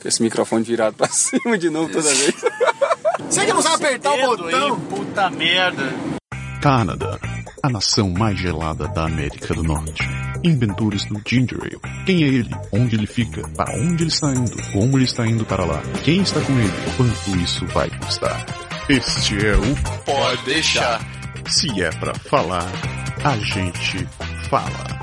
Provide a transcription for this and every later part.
Com esse microfone virado pra cima de novo toda vez. Você que não sabe apertar o botão? aí, puta merda. Canadá, a nação mais gelada da América do Norte. Inventores do Ginger Ale. Quem é ele? Onde ele fica? Para onde ele está indo? Como ele está indo para lá? Quem está com ele? Quanto isso vai custar? Este é o Pode deixar. Se é pra falar, a gente fala.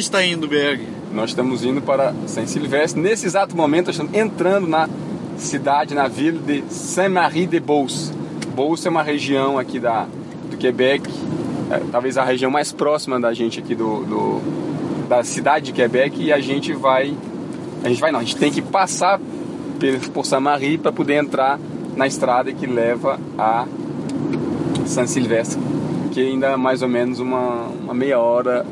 Gente tá indo, Berg? Nós estamos indo para Saint Silvestre. Nesse exato momento, nós estamos entrando na cidade, na vila de Saint-Marie-de-Beauce. Beauce é uma região aqui da, do Quebec, é, talvez a região mais próxima da gente aqui do, do- da cidade de Quebec. E a gente vai. A gente vai não, a gente tem que passar por, Saint-Marie para poder entrar na estrada que leva a Saint-Silvestre, que ainda é mais ou menos uma, uma meia hora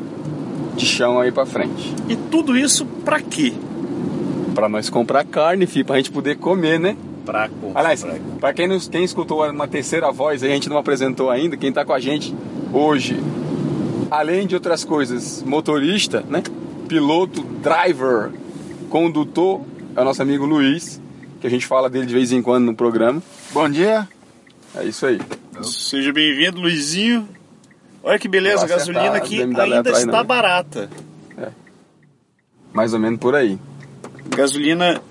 de chão aí para frente. E tudo isso pra quê? Pra nós comprar carne, filho, pra gente poder comer, né? Pra comprar. Aliás, pra quem, nos, quem escutou uma terceira voz, aí a gente não apresentou ainda, quem tá com a gente hoje, além de outras coisas, motorista, né? Piloto, driver, condutor, é o nosso amigo Luiz, que a gente fala dele de vez em quando no programa. Bom dia. É isso aí. Seja bem-vindo, Luizinho. Olha que beleza, a gasolina BMW ainda está não. barata. Mais ou menos por aí. Gasolina,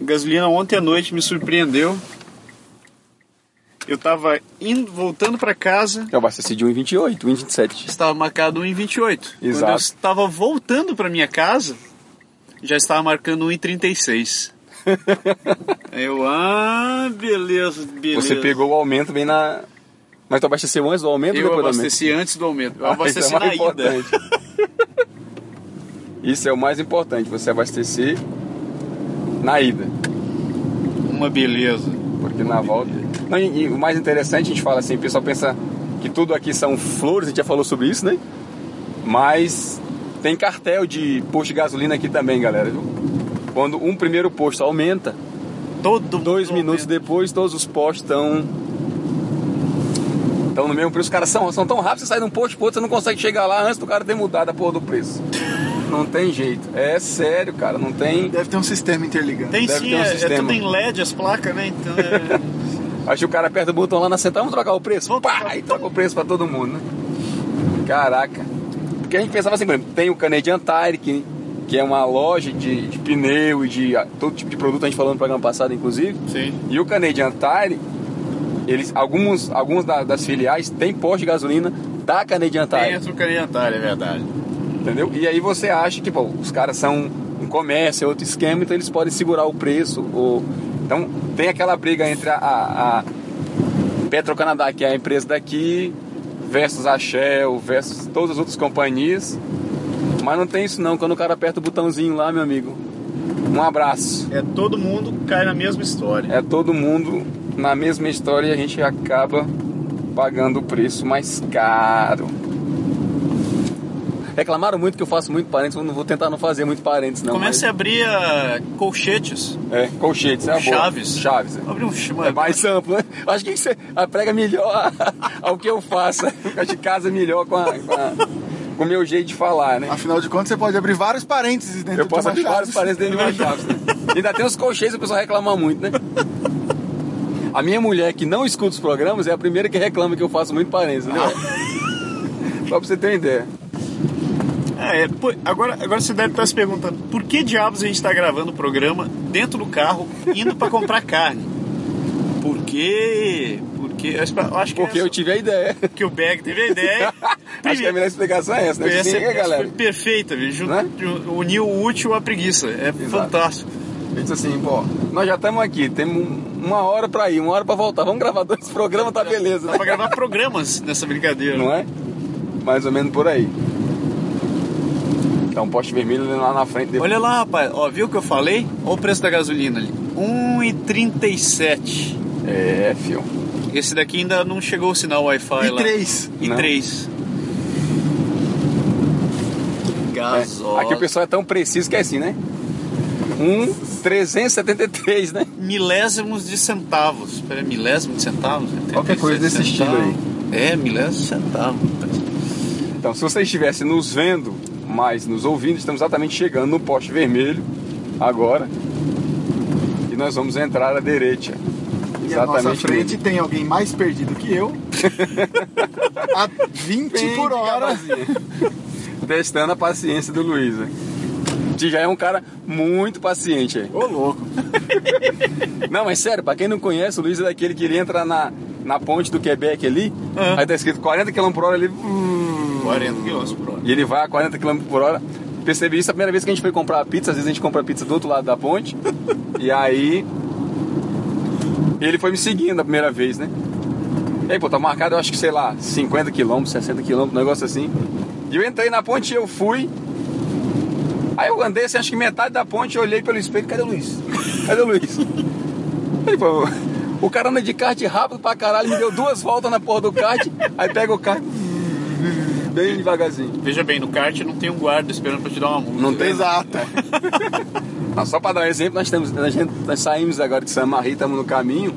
gasolina ontem à noite me surpreendeu. Eu tava indo, voltando pra casa, Eu abasteci de 1,28, 1,27. estava marcado 1,28. Quando eu Exato. estava voltando pra minha casa, já estava marcando 1,36. Aí eu, ah, beleza, beleza. Você pegou o aumento bem na. Mas tu abasteceu antes do aumento ou Eu depois do aumento? abasteci antes do aumento. Eu Ah, abasteci isso é na mais ida. importante. Isso é o mais importante, você abastecer na ida. Uma beleza. Porque na volta. Não, e, e o mais interessante, a gente fala assim, o pessoal pensa que tudo aqui são flores, a gente já falou sobre isso, né? Mas tem cartel de posto de gasolina aqui também, galera. viu? Quando um primeiro posto aumenta, Todo dois minutos aumenta. depois todos os postos estão. Estão no mesmo preço. Os caras são, são tão rápidos, você sai de um posto pro outro, você não consegue chegar lá antes do cara ter mudado a porra do preço. Não tem jeito. É sério, cara. Não tem. Deve ter um sistema interligado. Tem Deve sim, ter um é, é sistema. tudo em LED as placas, né? Então é... Acho que o cara aperta o botão lá na central, vamos trocar o preço? Vamos Pá, trocar. e troca o preço pra todo mundo, né? Caraca. Porque a gente pensava assim, por exemplo, tem o Canadian Tire, que, que é uma loja de, de pneu e de todo tipo de produto, a gente falou no programa passado, inclusive. Sim. E o Canadian Tire, eles, alguns, alguns da- das filiais têm posto de gasolina da Canadian Tire. Tem outro candidatário, é verdade. Entendeu? E aí você acha que pô, os caras são um comércio, é outro esquema, então eles podem segurar o preço. Ou... Então tem aquela briga entre a, a, a Petrocanadá, que é a empresa daqui, versus a Shell, versus todas as outras companhias. Mas não tem isso não, quando o cara aperta o botãozinho lá, meu amigo. Um abraço. É todo mundo cai na mesma história. É todo mundo na mesma história e a gente acaba pagando o preço mais caro. Reclamaram muito que eu faço muito parênteses, eu não vou tentar não fazer muito parênteses não. Comece a abrir ah, colchetes. mas- É, colchetes, é a boa. Chaves. Chaves. é. Abre um chama. É mais amplo, né? Acho que você prega melhor ao que eu faço. Fica de casa melhor com, a, com, a- com o meu jeito de falar, né? Afinal de contas, você pode abrir vários parênteses dentro Eu de posso uma abrir chave. vários parênteses dentro de uma chave. né? Ainda tem os colchetes, o pessoal reclama muito, né? A minha mulher que não escuta os programas é a primeira que reclama que eu faço muito parênteses, entendeu? Só pra você ter uma ideia. É, é, agora, agora você deve estar se perguntando por que diabos a gente está gravando o programa dentro do carro, indo para comprar carne? Por quê? Porque eu acho que Porque é eu tive a ideia. que o Bag teve a ideia. Acho que a melhor explicação é essa, né? Essa, Explica, essa galera. foi perfeita, viu? Jun- Né? ju- Uniu o útil à preguiça. É fantástico. Ele disse assim, pô, nós já estamos aqui, temos um- uma hora pra ir, uma hora pra voltar. Vamos gravar dois programas, tá beleza, Dá pra gravar programas nessa brincadeira. Não é? Mais ou menos por aí. Tá um poste vermelho lá na frente. dele. Olha lá, rapaz. Ó, viu o que eu falei? Olha o preço da gasolina ali. 1,37. É, fio. Esse daqui ainda não chegou o sinal Wi-Fi E lá. três. E Não. 3. Gasosa. Aqui o pessoal é tão preciso que é assim, né? Um 373, né? Milésimos de centavos. Peraí, milésimo de centavos? Qualquer coisa desse 37 estilo aí. centavos. É, milésimo de centavos. Então, se você estivesse nos vendo, mas nos ouvindo, estamos exatamente chegando no poste vermelho agora. E nós vamos entrar à direita. E à nossa Exatamente. frente tem alguém mais perdido que eu. a 20 Bem por hora. Testando a paciência do Luiz. Que já é um cara muito paciente aí. Ô, louco. Não, mas sério, pra quem não conhece, o Luiz é daquele que ele entra na, na ponte do Quebec ali, Ah. aí tá escrito 40 km por hora ali. hum, 40 km por hora. E ele vai a 40 km por hora. Percebi isso a primeira vez que a gente foi comprar a pizza. Às vezes a gente compra pizza do outro lado da ponte. e aí. Ele foi me seguindo a primeira vez, né? E aí, pô, tá marcado, eu acho que, sei lá, 50 km, 60 km, um negócio assim. E eu entrei na ponte e eu fui. Aí eu andei, assim, acho que metade da ponte, eu olhei pelo espelho, cadê o Luiz? Cadê o Luiz? Aí, pô, o cara anda de kart rápido pra caralho, me deu duas voltas na porra do kart, aí pega o kart bem devagarzinho. Veja bem, no kart não tem um guarda esperando pra te dar uma multa. Não tem Exato. Não, só para dar um exemplo, nós, temos, gente, nós saímos agora de San Marie, estamos no caminho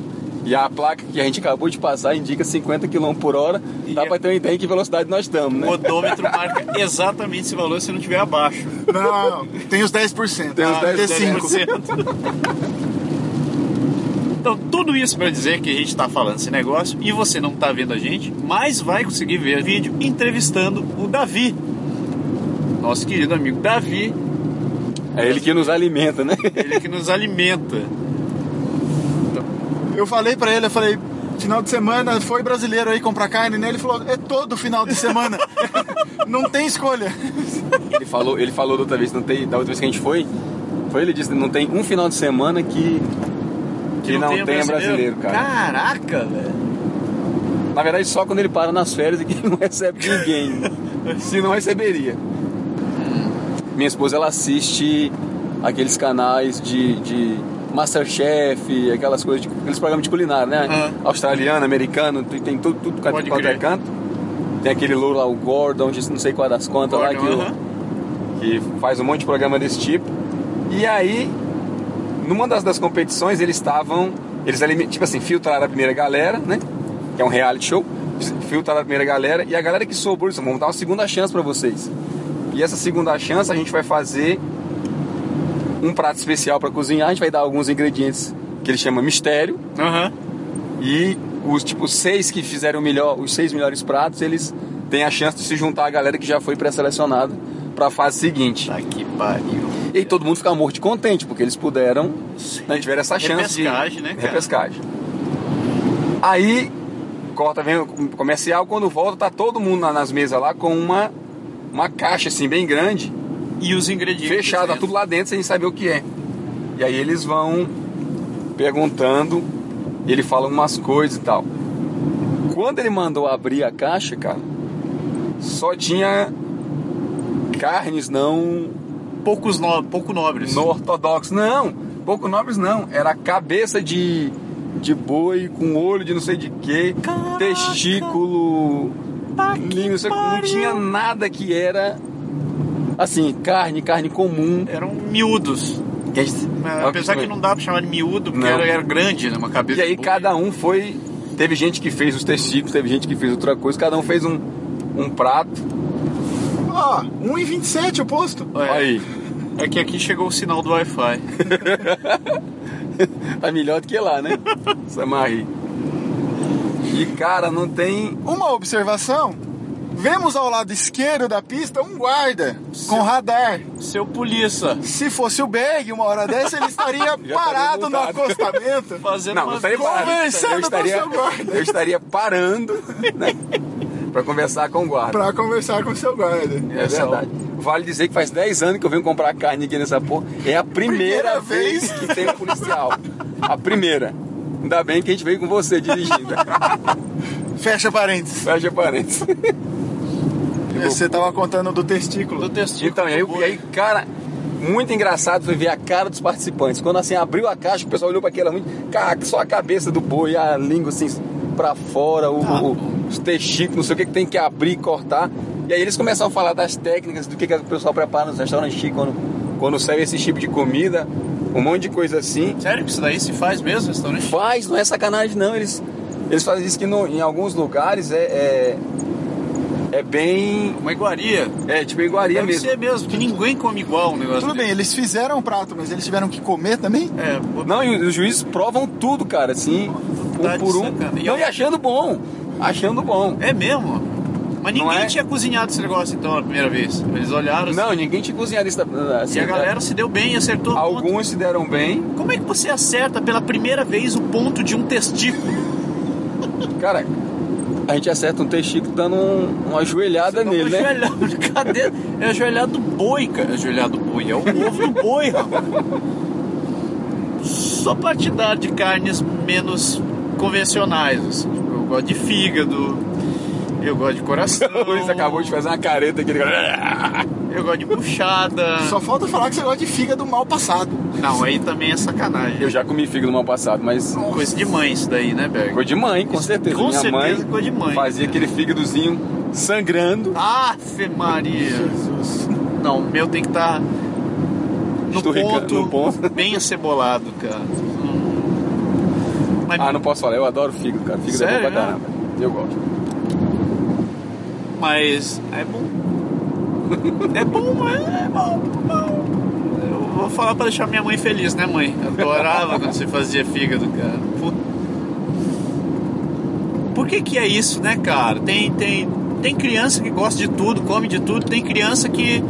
e a placa que a gente acabou de passar indica 50 km por hora. Dá E para ter uma ideia em que velocidade nós estamos, O né? odômetro marca exatamente esse valor se não estiver abaixo. Não, tem os 10%. Tem os Ah, 10%. 5. Então, tudo isso para dizer que a gente está falando esse negócio e você não está vendo a gente, mas vai conseguir ver vídeo entrevistando o Davi. Nosso querido amigo Davi, É ele que nos alimenta, né? ele que nos alimenta. Eu falei pra ele, eu falei, final de semana foi brasileiro aí comprar carne, né? Ele falou, é todo final de semana. não tem escolha. Ele falou, ele falou da outra vez, não tem, da outra vez que a gente foi, foi ele disse, não tem um final de semana que que não, tenha brasileiro, cara. Caraca, velho. Na verdade, só quando ele para nas férias e que ele não recebe ninguém. Se não receberia. Minha esposa, ela assiste aqueles canais de, de Masterchef, aquelas coisas, de, aqueles programas de culinária, né? Aham. Australiano, americano, tem, tudo, tudo Pode quanto é canto. Tem aquele louro lá, o Gordon, não sei qual das contas lá, que, o- aham. que faz um monte de programa desse tipo. E aí, numa das, das competições, eles estavam. Eles, tipo assim, filtraram a primeira galera, né? Que é um reality show. Filtraram a primeira galera. E a galera que sobrou, eles vamos dar uma segunda chance pra vocês. E essa segunda chance a gente vai fazer um prato especial pra cozinhar. A gente vai dar alguns ingredientes que ele chama mistério. Aham. E os tipo seis que fizeram melhor, os seis melhores pratos, eles têm a chance de se juntar à galera que já foi pré-selecionada para a fase seguinte. Tá que pariu. E aí todo mundo fica morto de contente, porque eles puderam, né, tiveram essa chance Repescagem, de né, cara? repescagem. Aí corta vem o comercial, quando volta tá todo mundo na- nas mesas lá com uma uma caixa assim bem grande, E os ingredientes. fechada, tá tudo lá dentro sem saber o que é. E aí eles vão perguntando, ele fala umas coisas e tal. Quando ele mandou abrir a caixa, cara, só tinha carnes não Poucos no... pouco nobres. no ortodoxo. Não, pouco nobres não. Era cabeça de, de boi com olho de não sei de que, Caraca. testículo, Tá que não, sei- não pariu. tinha nada que era assim, carne, carne comum. Eram miúdos. Que a gente- É, Apesar que não dá pra chamar de miúdo, porque era, era grande, né? Uma cabeça E aí boi. cada um foi. Teve gente que fez os testículos, teve gente que fez outra coisa, cada um fez um, um prato. Ó, 1,27 o posto. Olha, Aí, É que aqui chegou o sinal do Wi-Fi. tá melhor do que lá, né? Samarri. E cara, não tem. Uma observação. Vemos ao lado esquerdo da pista um guarda com radar. Seu polícia. Se fosse o Berg, uma hora dessa, ele estaria parado no acostamento. Fazendo Não, não estaria parado. Eu com estaria, seu guarda. eu estaria parando, né? Pra conversar com o guarda. Pra conversar com o seu guarda. É verdade. Vale dizer que faz 10 anos que eu venho comprar carne aqui nessa porra. É a primeira, Primeira vez vez. que tem um policial. A primeira. Ainda bem que a gente veio com você dirigindo. Fecha parênteses. Fecha parênteses. Você tava contando do testículo. do testículo. Então, e aí, e aí, cara, muito engraçado foi ver a cara dos participantes. Quando assim abriu a caixa, o pessoal olhou para aquela muito. Só a cabeça do boi, a língua assim pra fora, o, Ah, o- os testículos, não sei o que, que tem que abrir e cortar. E aí eles começam a falar das técnicas, do que, que o pessoal prepara nos restaurantes chiques quando, quando serve esse tipo de comida, um monte de coisa assim. Sério que isso daí se faz mesmo, restaurante? Faz, não é sacanagem não. Eles, eles fazem isso que no- em alguns lugares é, é, é bem. Uma iguaria. É tipo iguaria Deve mesmo. ser mesmo, porque ninguém come igual um negócio Tudo bem, desse. eles fizeram o prato, mas eles tiveram que comer também? É, Não, e os juízes provam tudo, cara, assim, Tá um por um. sacanagem. Não, e achando bom. Achando bom. é mesmo? Mas ninguém é? tinha cozinhado esse negócio então a primeira vez. Eles olharam assim, Não, ninguém tinha cozinhado isso. Assim, e a galera se deu bem e acertou o ponto. Alguns se deram bem. Como é que você acerta pela primeira vez o ponto de um testículo? Cara, a gente acerta um testículo dando um- uma ajoelhada Não, nele, né? ajoelhado, cadê? É ajoelhado do boi, cara. Ajoelhado do boi, é o ovo do boi, rapaz. Só pra te dar de carnes menos convencionais. assim. Tipo, Eu gosto de fígado, eu gosto de coração. O Luiz acabou de fazer uma careta aqui. ele- Eu gosto de buchada. Só falta falar que você gosta de fígado mal passado. Não, aí também é sacanagem. Eu já comi fígado no ano passado, mas Coisa de mãe isso daí, né, Berg? coisa de mãe, com certeza. Com Minha certeza, mãe coisa de mãe. fazia aquele fígadozinho sangrando. Ave Maria. Jesus. Não, o meu tem que estar no Esturricando, ponto, no ponto. bem acebolado, cara. Hum. Mas, Ah, não posso falar, eu adoro fígado, cara. Fígado é Sério, bom pra né? caramba. Eu gosto. Mas é bom. É bom, mas é bom, bom. Eu vou falar pra deixar minha mãe feliz, né, mãe? Adorava quando você fazia fígado, cara. Puta. Por que que é isso, né, cara? Tem, tem, tem criança que gosta de tudo, come de tudo, tem criança que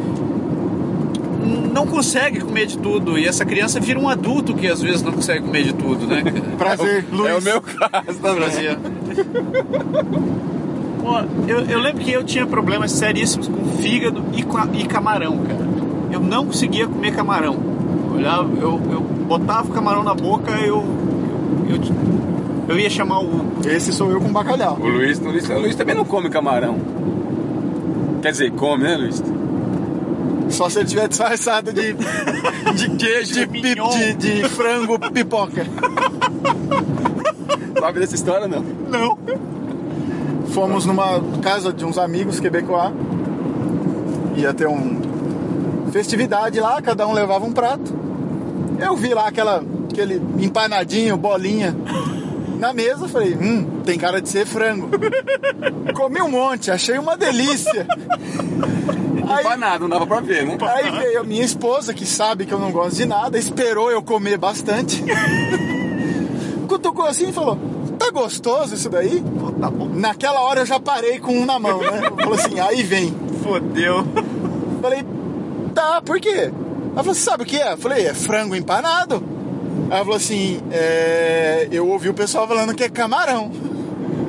não consegue comer de tudo e essa criança vira um adulto que às vezes não consegue comer de tudo, né? cara? Prazer, Luiz. É o meu caso também. Brasil. Pô, eu, eu lembro que eu tinha problemas seríssimos com fígado e, com a- e camarão, cara. Eu não conseguia comer camarão. Eu Olhava, eu, eu botava o camarão na boca, eu, eu, eu, eu ia chamar o. Esse sou eu com bacalhau. O Luiz, o, Luiz, o Luiz também não come camarão. Quer dizer, come, né, Luiz? Só se ele tiver disfarçado de, De queijo. de, de, de frango pipoca. Sabe dessa história, não? Não. Fomos numa casa de uns amigos quebecois. Ia ter um festividade lá, cada um levava um prato. Eu vi lá aquela, aquele empanadinho, bolinha na mesa, falei, hum, tem cara de ser frango. Comi um monte, achei uma delícia. Aí, Empanado, não dava pra ver, né? aí veio a minha esposa, que sabe que eu não gosto de nada, esperou eu comer bastante. Cutucou assim e falou: Tá gostoso isso daí? Tá bom. Naquela hora eu já parei com um na mão, né? Falou assim, aí vem. Fodeu. Falei, tá, por quê? Ela falou, sabe o que é? Eu falei, é frango empanado. Ela falou assim, é... eu ouvi o pessoal falando que é camarão.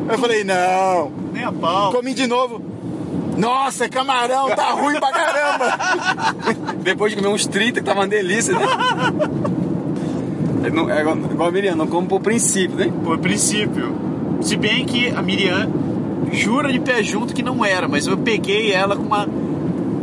Eu falei, não. Nem a pau. Comi de novo. Nossa, é camarão, tá ruim pra caramba. Depois de comer uns 30, que tava uma delícia, né? É não- é igual, igual a Miriam, não come por princípio, né? Por princípio. Se bem que a Miriam jura de pé junto que não era, mas eu peguei ela com uma,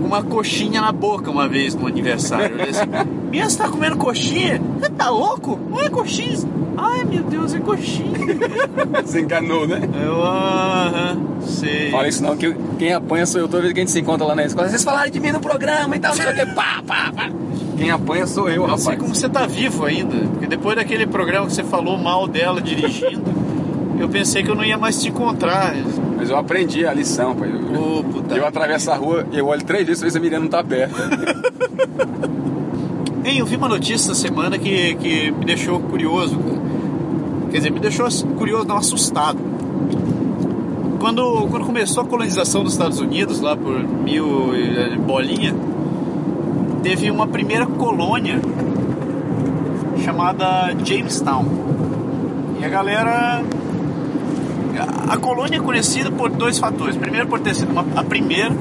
uma coxinha na boca uma vez no aniversário. Eu falei assim, Miriam, você tá comendo coxinha? Você tá louco? Não é coxinha. Ai, meu Deus, é coxinha. Você enganou, né? Eu, aham, sei. Fala isso não, que quem apanha sou eu toda vez que a gente se encontra lá na escola. Vocês falaram de mim no programa e tal, não sei o que, pá, pá, pá. Quem apanha sou eu, Eu rapaz. sei como você tá vivo ainda. Porque depois daquele programa que você falou mal dela dirigindo, eu pensei que eu não ia mais te encontrar. Mas eu aprendi a lição, pai. Eu, Ô, puta. eu atravesso a rua, eu olho três vezes se a Miriam não tá perto. Hein, eu vi uma notícia essa semana que, que me deixou curioso. Quer dizer, me deixou curioso, não assustado. Quando, quando começou a colonização dos Estados Unidos, lá por mil e bolinha, teve uma primeira colônia chamada Jamestown. E a galera. A, colônia é conhecida por dois fatores. Primeiro, por ter sido uma- a primeira,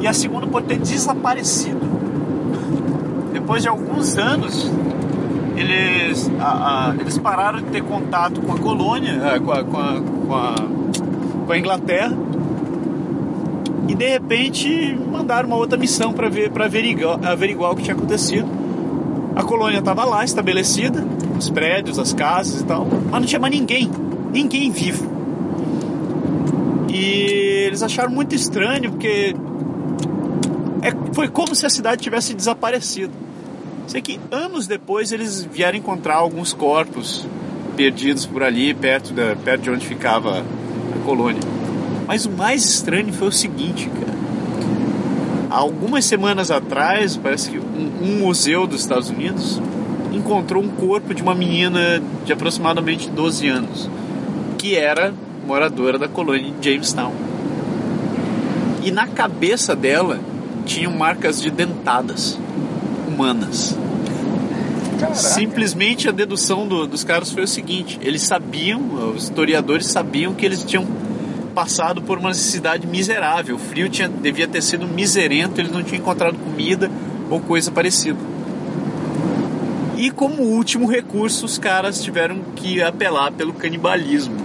e a segunda, por ter desaparecido depois de alguns anos, eles, a- a- eles pararam de ter contato com a colônia, eh, com a, com a, com a, com a Inglaterra, e de repente mandaram uma outra missão para ver, para averiguar, averiguar o que tinha acontecido. A colônia estava lá, estabelecida, os prédios, as casas e tal, mas não tinha mais ninguém, ninguém vivo. E eles acharam muito estranho porque é, foi como se a cidade tivesse desaparecido. Sei que anos depois eles vieram encontrar alguns corpos perdidos por ali, perto, da, perto de onde ficava a colônia. Mas o mais estranho foi o seguinte, cara. Há algumas semanas atrás, parece que um, um museu dos Estados Unidos encontrou um corpo de uma menina de aproximadamente 12 anos, que era moradora da colônia de Jamestown. E na cabeça dela tinham marcas de dentadas humanas. Simplesmente a dedução do- dos caras foi o seguinte: eles sabiam, os historiadores sabiam que eles tinham passado por uma necessidade miserável. O frio tinha, devia ter sido miserento, eles não tinham encontrado comida ou coisa parecida. E como último recurso, os caras tiveram que apelar pelo canibalismo.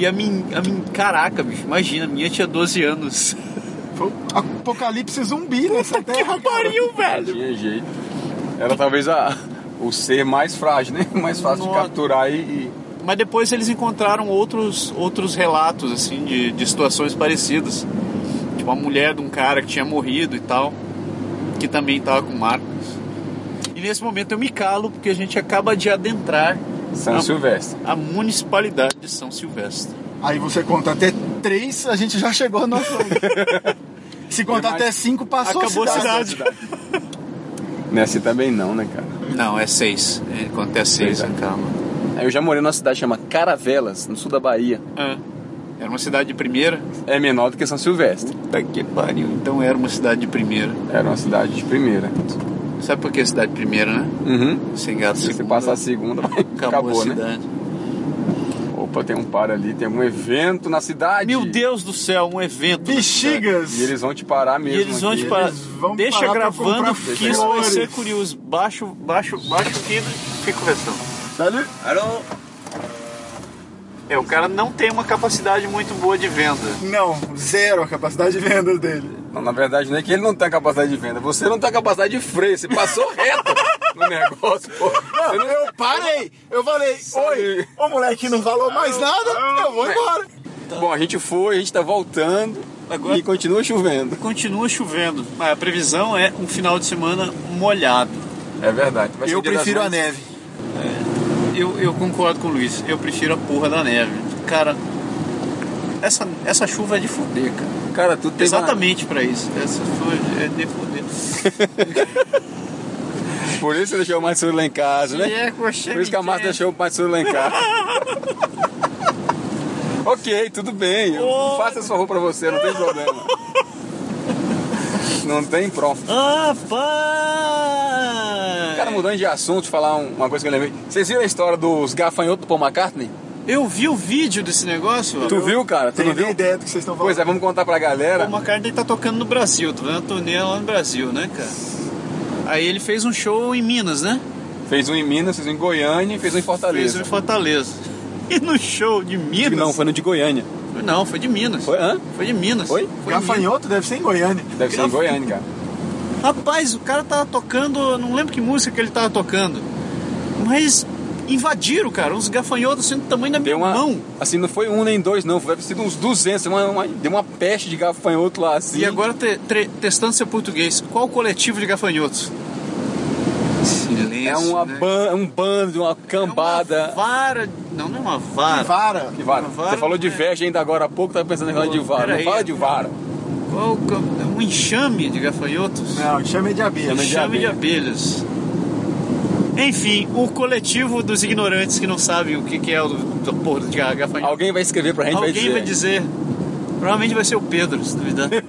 E a mim, a mim, caraca, bicho, imagina, a minha tinha 12 anos. Apocalipse zumbi nessa terra. cara. Pariu, velho! Tinha jeito. Era talvez a, o ser mais frágil, né? Mais fácil de Nossa. capturar e, e- Mas depois eles encontraram outros, outros relatos, assim, de, de situações parecidas. Tipo, a mulher de um cara que tinha morrido e tal, que também tava com marcas. E nesse momento eu me calo, porque a gente acaba de adentrar São a, Silvestre. a municipalidade de São Silvestre. Aí você conta até três, a gente já chegou no nosso. Se contar até cinco, passou Acabou a cidade. cidade. Nessa também não, né, cara? Não, é seis. É, Conta é seis, é. calma. Aí Eu já morei numa cidade chamada Caravelas, no sul da Bahia. Ah, era uma cidade de primeira? É menor do que São Silvestre. Puta que pariu. Então era uma cidade de primeira. Era uma cidade de primeira. Sabe por que cidade de primeira, né? Uhum. Sem gato Se você segunda, passar a segunda, vai- acabou, acabou, a né? cidade. Opa, tem um par ali, tem algum evento na cidade. Meu Deus do céu, um evento. Bexigas! E eles vão te parar E mesmo. eles vão aqui. te parar. Eles vão Deixa parar gravando que isso vai ser curioso. Baixo, baixo, baixo aqui e fica conversando. Sabe? Alô? É, o cara não tem uma capacidade muito boa de venda. Não, zero a capacidade de vendas dele. Não, na verdade, não é que ele não tem capacidade de venda. Você não tem capacidade de freio. Você passou reto no negócio, pô. Não- Eu parei! Eu falei, oi! O moleque não falou mais nada, eu vou embora. Bom, a gente foi, a gente tá voltando Agora- e continua chovendo. Continua chovendo, mas a previsão é um final de semana molhado. É verdade. Vai ser Eu prefiro a neve. Eu, eu concordo com o Luiz, eu prefiro a porra da neve. Cara, essa, essa chuva é de foder, cara. Cara, tu tem Exatamente pra isso. Essa chuva é de foder. Por isso você deixou o Matsuri lá em casa, né? É, Por isso que a Márcia deixou o Matsuri lá em casa. ok, tudo bem. Eu Ô. faço essa favor pra você, não tem problema. Não tem pronto. Ah, pai! Cara, mudando de assunto, falar um- uma coisa que eu lembrei. Vocês viram a história dos gafanhotos do Paul McCartney? Eu vi o vídeo desse negócio. Tu viu, cara? Tu não viu? nem ideia do que vocês estão falando. Pois é, vamos contar pra galera. O McCartney tá tocando no Brasil, tô vendo a turnê lá no Brasil, né, cara? Aí ele fez um show em Minas, né? Fez um em Minas, fez um em Goiânia e fez um em Fez Fortaleza. um em Fortaleza. E no show de Minas. Não, foi no de Goiânia. Não, foi de Minas. Foi, hã? Foi de Minas. Foi? Minas. Gafanhoto deve ser em Goiânia. Deve ser em Goiânia, cara. Rapaz, o cara tava tocando, não lembro que música que ele tava tocando, mas invadiram, cara, uns gafanhotos assim do tamanho da minha uma. mão. Assim, não foi um nem dois, não. Foi sido uns 200. Uma, uma- deu uma peste de gafanhoto lá, assim. E agora, te- tre- testando seu português, qual o coletivo de gafanhotos? Silêncio, É uma né? ban, um bando, uma É cambada. uma vara. Não, não é uma vara. Vara. Que vara. Uma vara Você falou de é. veste ainda agora há pouco, tava pensando em falar de vara. Não fala de vara. Qual que é o- um enxame de gafanhotos? Não, chama de abelha. Chama de enxame de abelha. abelhas. Enfim, o coletivo dos ignorantes que não sabem o que, que é o do porra de ga- gafanhoto. Alguém vai escrever pra gente Alguém vai dizer. vai dizer. Provavelmente vai ser o Pedro, se duvidar. Tem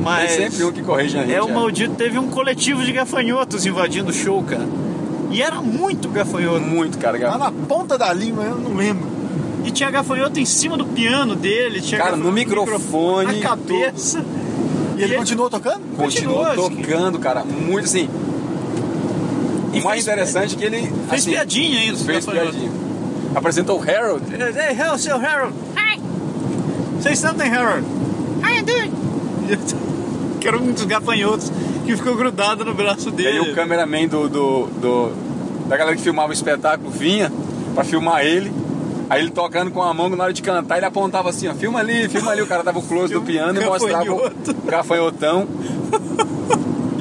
Mas sempre um que corrige a gente. é o é. maldito. Teve um coletivo de gafanhotos invadindo o show, cara. E era muito gafanhoto. Muito, cara. Lá na ponta da língua, eu não lembro. E tinha gafanhoto em cima do piano dele. Tinha Cara, no microfone, Na cabeça. E ele E- continuou tocando? Continuou Continuou, tocando, cara. Muito assim. E o mais interessante é que ele. Fez assim, piadinha ainda. os Fez piadinha. Apresentou o Harold. Hey, hello, seu Harold. Hi. Say something, Harold. How you doing? que era um dos gafanhotos que ficou grudado no braço E dele. aí o cameraman do, do, do- da galera que filmava o espetáculo vinha pra filmar ele. Aí ele tocando com a mão, na hora de cantar, ele apontava assim, ó, filma ali, filma ali. O cara dava o close do piano e mostrava o gafanhotão.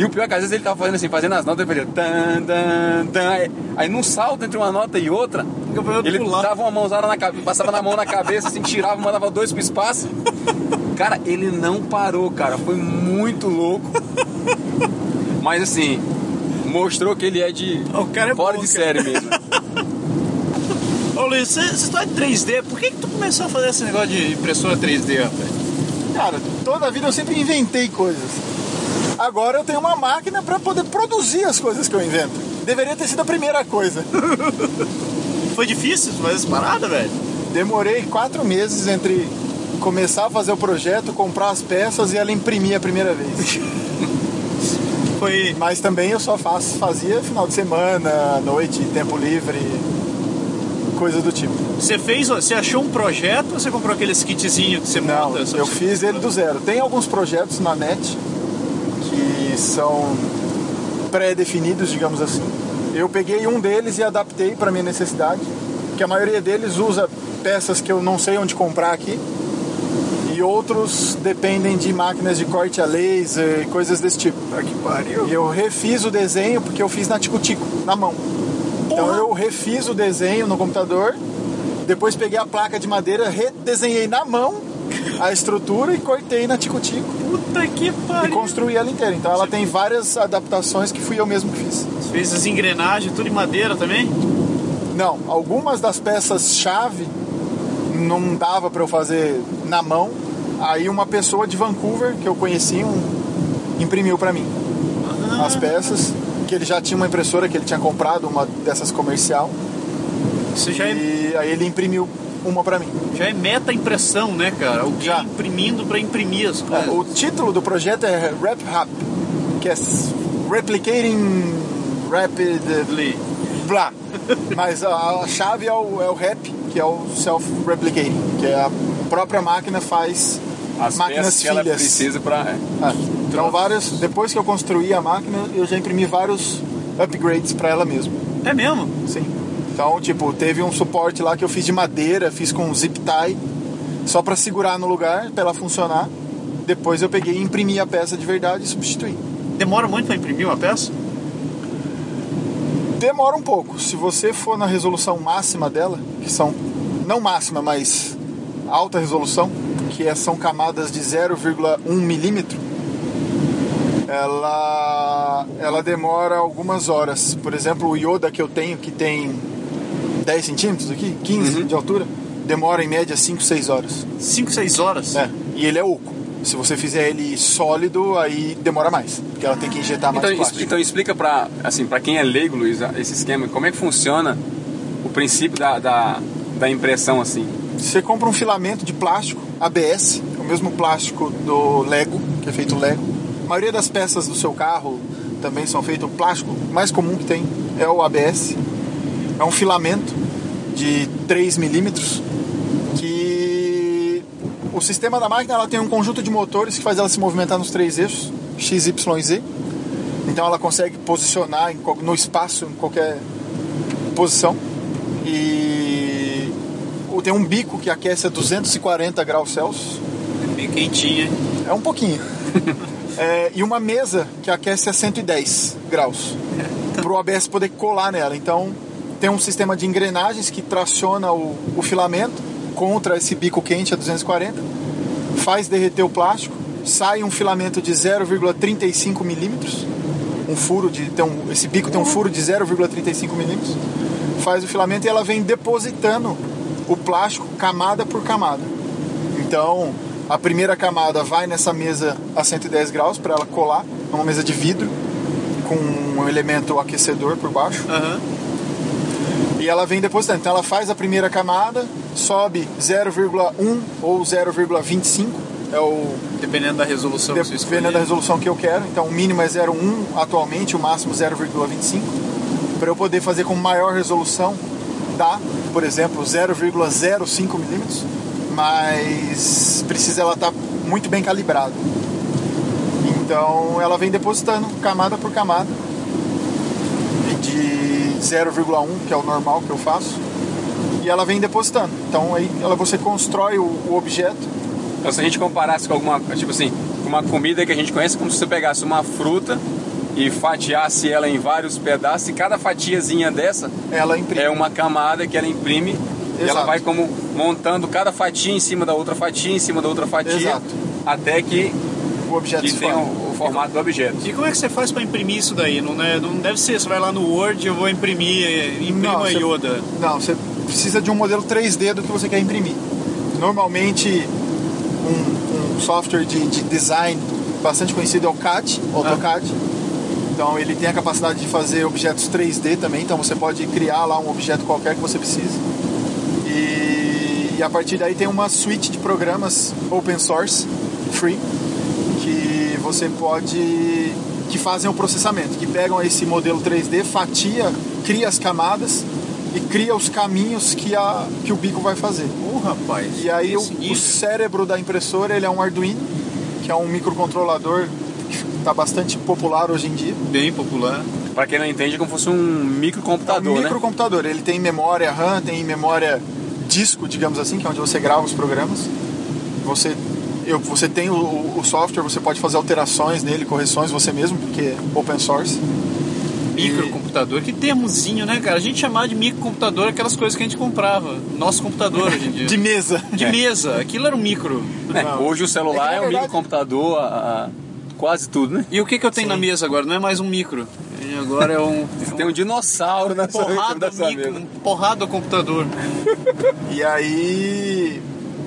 E o pior é que às vezes ele tava fazendo assim, fazendo as notas, ele fazia tan, tan, tan. Aí- Aí num salto entre uma nota e outra, ele dava uma mãozada na cabeça, passava na mão na cabeça, assim, tirava, mandava dois pro espaço. Cara, ele não parou, cara. Foi muito louco. Mas assim, mostrou que ele é de O cara é fora bom, de cara. série mesmo. Ô Luiz, você, você está em 3D, por que, que tu começou a fazer esse negócio de impressora 3D, rapaz? Cara, toda a vida eu sempre inventei coisas. Agora eu tenho uma máquina para poder produzir as coisas que eu invento. Deveria ter sido a primeira coisa. Foi difícil fazer essa parada, velho? Demorei quatro meses entre começar a fazer o projeto, comprar as peças e ela imprimir a primeira vez. Foi. Mas também eu só faço, fazia final de semana, noite, tempo livre, coisa do tipo. Você fez, você achou um projeto ou você comprou aqueles kitzinhos que você Não, monta? eu fiz ele do zero. Tem alguns projetos na net que são pré-definidos, digamos assim. Eu peguei um deles e adaptei para minha necessidade, que a maioria deles usa peças que eu não sei onde comprar aqui. E outros dependem de máquinas de corte a laser e coisas desse tipo. Ah, que pariu. E eu refiz o desenho porque eu fiz na tico-tico, na mão. Então eu refiz o desenho no computador, depois peguei a placa de madeira, redesenhei na mão a estrutura e cortei na tico-tico Puta que e pariu. construí ela inteira. Então ela tem várias adaptações que fui eu mesmo que fiz. Você fez as engrenagens, tudo em madeira também? Não, algumas das peças chave não dava para eu fazer na mão. Aí uma pessoa de Vancouver que eu conheci um, imprimiu para mim as peças. Que ele já tinha uma impressora que ele tinha comprado, uma dessas comercial. Isso já E aí ele imprimiu uma para mim. já é meta impressão, né, cara? Alguém Já. imprimindo pra imprimir as coisas. É, o título do projeto é RepRap, que é Replicating Rapidly. Blá. Mas a, a chave é o, é o rep, que é o self-replicating, que é a própria máquina faz As máquinas peças que ela filhas. precisa pra. é. É. Então vários, depois que eu construí a máquina, eu já imprimi vários upgrades para ela mesmo. É mesmo? Sim. Então, tipo, teve um suporte lá que eu fiz de madeira, fiz com zip tie, só para segurar no lugar, para ela funcionar. Depois eu peguei e imprimi a peça de verdade e substituí. Demora muito pra imprimir uma peça? Demora um pouco. Se você for na resolução máxima dela, que são não máxima, mas alta resolução, que é- são camadas de 0,1 milímetro, ela ela demora algumas horas. Por exemplo, o Yoda que eu tenho, que tem 10 centímetros aqui, 15 de altura, demora em média 5, 6 horas. 5, 6 horas? É, e ele é oco. Se você fizer ele sólido, aí demora mais, porque ela tem que injetar mais Então, plástico. então explica pra, assim, pra quem é leigo, Luiz, esse esquema, como é que funciona o princípio da, da, da impressão assim. Você compra um filamento de plástico, ABS, é o mesmo plástico do Lego, que é feito Lego. A maioria das peças do seu carro também são feitas, o plástico mais comum que tem é o ABS. É um filamento de 3 milímetros que o sistema da máquina ela tem um conjunto de motores que faz ela se movimentar nos três eixos, X, Y e Z. Então ela consegue posicionar no espaço, em qualquer posição. E tem um bico que aquece a 240 graus Celsius. Bem quentinha. É um pouquinho. É, e uma mesa que aquece a 110 graus. Para o ABS poder colar nela. Então tem um sistema de engrenagens que traciona o, o filamento contra esse bico quente a 240, faz derreter o plástico, sai um filamento de 0,35 milímetros. Um furo de. Tem um, esse bico tem um furo de 0,35 milímetros. Faz o filamento e ela vem depositando o plástico camada por camada. Então, a primeira camada vai nessa mesa a 110 graus para ela colar, é uma mesa de vidro com um elemento aquecedor por baixo. Aham. E ela vem depositando. Então ela faz a primeira camada, sobe 0,1 ou 0,25, é o Dependendo da resolução que você dependendo da resolução que eu quero. Então o mínimo é 0,1 atualmente, o máximo 0,25. Para eu poder fazer com maior resolução, dá, por exemplo, 0,05 milímetros, mas precisa ela estar muito bem calibrada. Então ela vem depositando camada por camada de 0,1, que é o normal que eu faço, e ela vem depositando. Então aí ela, você constrói o, o objeto. Então, se a gente comparasse com alguma, tipo assim, com uma comida que a gente conhece, como se você pegasse uma fruta e fatiasse ela em vários pedaços, e cada fatiazinha dessa Ela imprime. é uma camada que ela imprime e ela Exato. vai como montando cada fatia em cima da outra fatia, em cima da outra fatia, Exato. até que, o objeto que se forma. Formato do objeto. E como é que você faz pra imprimir isso daí? Não, é, não deve ser, você vai lá no Word, eu vou imprimir, imprima Não, você- Yoda. Não, você precisa de um modelo 3D do que você quer imprimir. Normalmente, um, um software de, de design bastante conhecido é o CAD, AutoCAD. Então, ele tem a capacidade de fazer objetos 3D também. Então, você pode criar lá um objeto qualquer que você precise. E, e a partir daí tem uma suite de programas open source, free, você pode que fazem o processamento, que pegam esse modelo 3D, fatia, cria as camadas e cria os caminhos que, a, que o bico vai fazer. Ô, rapaz. E aí o, o cérebro da impressora ele é um Arduino, que é um microcontrolador que está bastante popular hoje em dia. Bem popular. Para quem não entende, é como se fosse um microcomputador, um né? microcomputador. Ele tem memória RAM, tem memória disco, digamos assim, que é onde você grava os programas. Você, eu, você tem o, o software, você pode fazer alterações nele, correções você mesmo, porque é open source. Microcomputador, que termozinho, né, cara? A gente chamava de microcomputador aquelas coisas que a gente comprava. Nosso computador hoje em dia. De mesa. De mesa, aquilo era um micro. É, hoje o celular É é, que, um microcomputador, a, a- quase tudo, né? E o que, que eu tenho Sim. na mesa agora? Não é mais um micro. E Agora é um. Tem um dinossauro na sua, porrada, da sua micro, mesa. um porrada computador. E aí.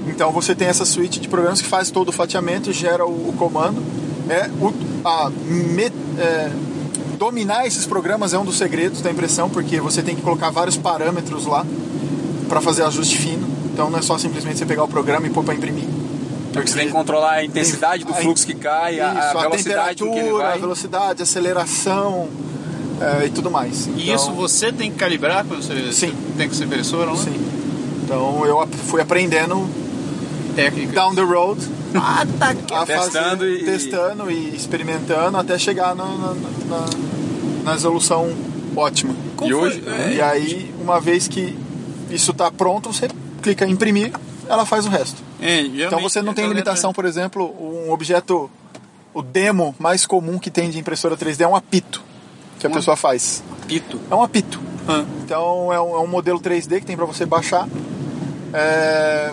Então você tem essa suite de programas que faz todo o fatiamento, gera o, o comando. É, o, a, me- é, dominar esses programas é um dos segredos da impressão, porque você tem que colocar vários parâmetros lá para fazer ajuste fino. Então não é só simplesmente você pegar o programa e pôr para imprimir. Porque você tem que controlar a intensidade do a- fluxo que cai, a, Isso, a velocidade com que ele temperatura, a vai. velocidade, aceleração é, e tudo mais. E Então, isso você tem que calibrar quando você Sim. tem que ser impressora, não é? Sim. Então eu fui aprendendo Técnica. down the road Ah, tá aqui. a Testando fazer, e- testando e experimentando até chegar no- na, na- na resolução ótima. Como E foi? hoje- É, E aí, uma vez que isso está pronto, você clica em imprimir, ela faz o resto. é, Então você não a tem limitação, por exemplo, um objeto, o demo mais comum que tem de impressora 3D é um apito que a Um pessoa faz. Pito. É um apito. Ah, Então é um, é um modelo 3D que tem para você baixar. É,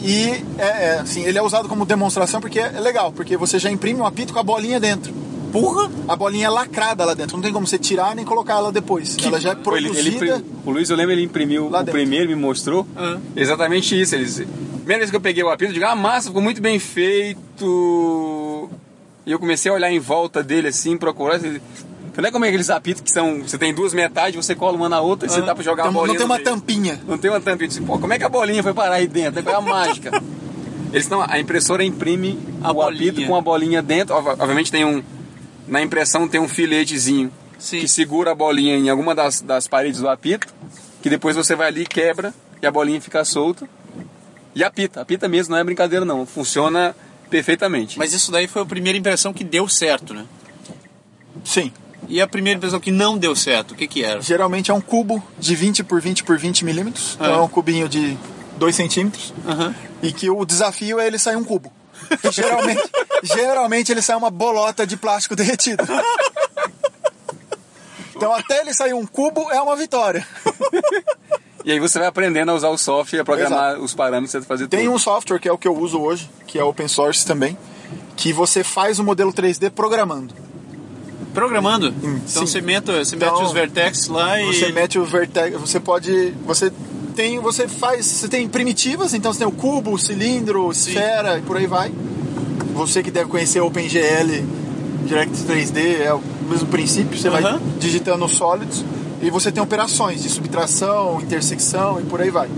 e é, é, assim, ele é usado como demonstração porque é legal, porque você já imprime um apito com a bolinha dentro. Porra! A bolinha é lacrada lá dentro, não tem como você tirar nem colocar ela depois. ela já é ele- produzida. ele imprim- o Luiz, eu lembro, ele imprimiu Lá o dentro. primeiro, me mostrou Ah. exatamente isso. Eles, primeira vez que eu peguei o apito, eu digo, ah, massa, ficou muito bem feito. E eu comecei a olhar em volta dele assim, procurar. Não é como é aqueles apitos que são. Você tem duas metades, você cola uma na outra e você dá pra jogar Então, a bolinha. não tem uma meio. tampinha. Não tem uma tampinha. Disse, Pô, como é que a bolinha foi parar aí dentro? É a mágica. Eles não, a impressora imprime A o bolinha. apito com a bolinha dentro. Ob- Obviamente tem um. Na impressão tem um filetezinho Sim. que segura a bolinha em alguma das, das paredes do apito, que depois você vai ali, quebra e a bolinha fica solta. E apita. Apita mesmo, não é brincadeira não. Funciona perfeitamente. Mas isso daí foi a primeira impressão que deu certo, né? Sim. E a primeira impressão que não deu certo, o que que era? Geralmente é um cubo de 20 por 20 por 20 milímetros. Então Ah. é um cubinho de 2 centímetros. Aham. E que o desafio é ele sair um cubo. Que geralmente, geralmente ele sai uma bolota de plástico derretido. Então até ele sair um cubo é uma vitória. E aí você vai aprendendo a usar o software e a programar os parâmetros para fazer Tem tudo. um software que é o que eu uso hoje, que é open source também, que você faz o modelo 3D programando. Programando. Então sim. você, mete, você Então, mete os vertex lá e. Você mete o vertex, você pode, você tem, você faz, você tem primitivas, então você tem o cubo, o cilindro, esfera e por aí vai. Você que deve conhecer OpenGL Direct 3D é o mesmo princípio, você vai Aham. digitando os sólidos e você tem operações de subtração, intersecção e por aí vai.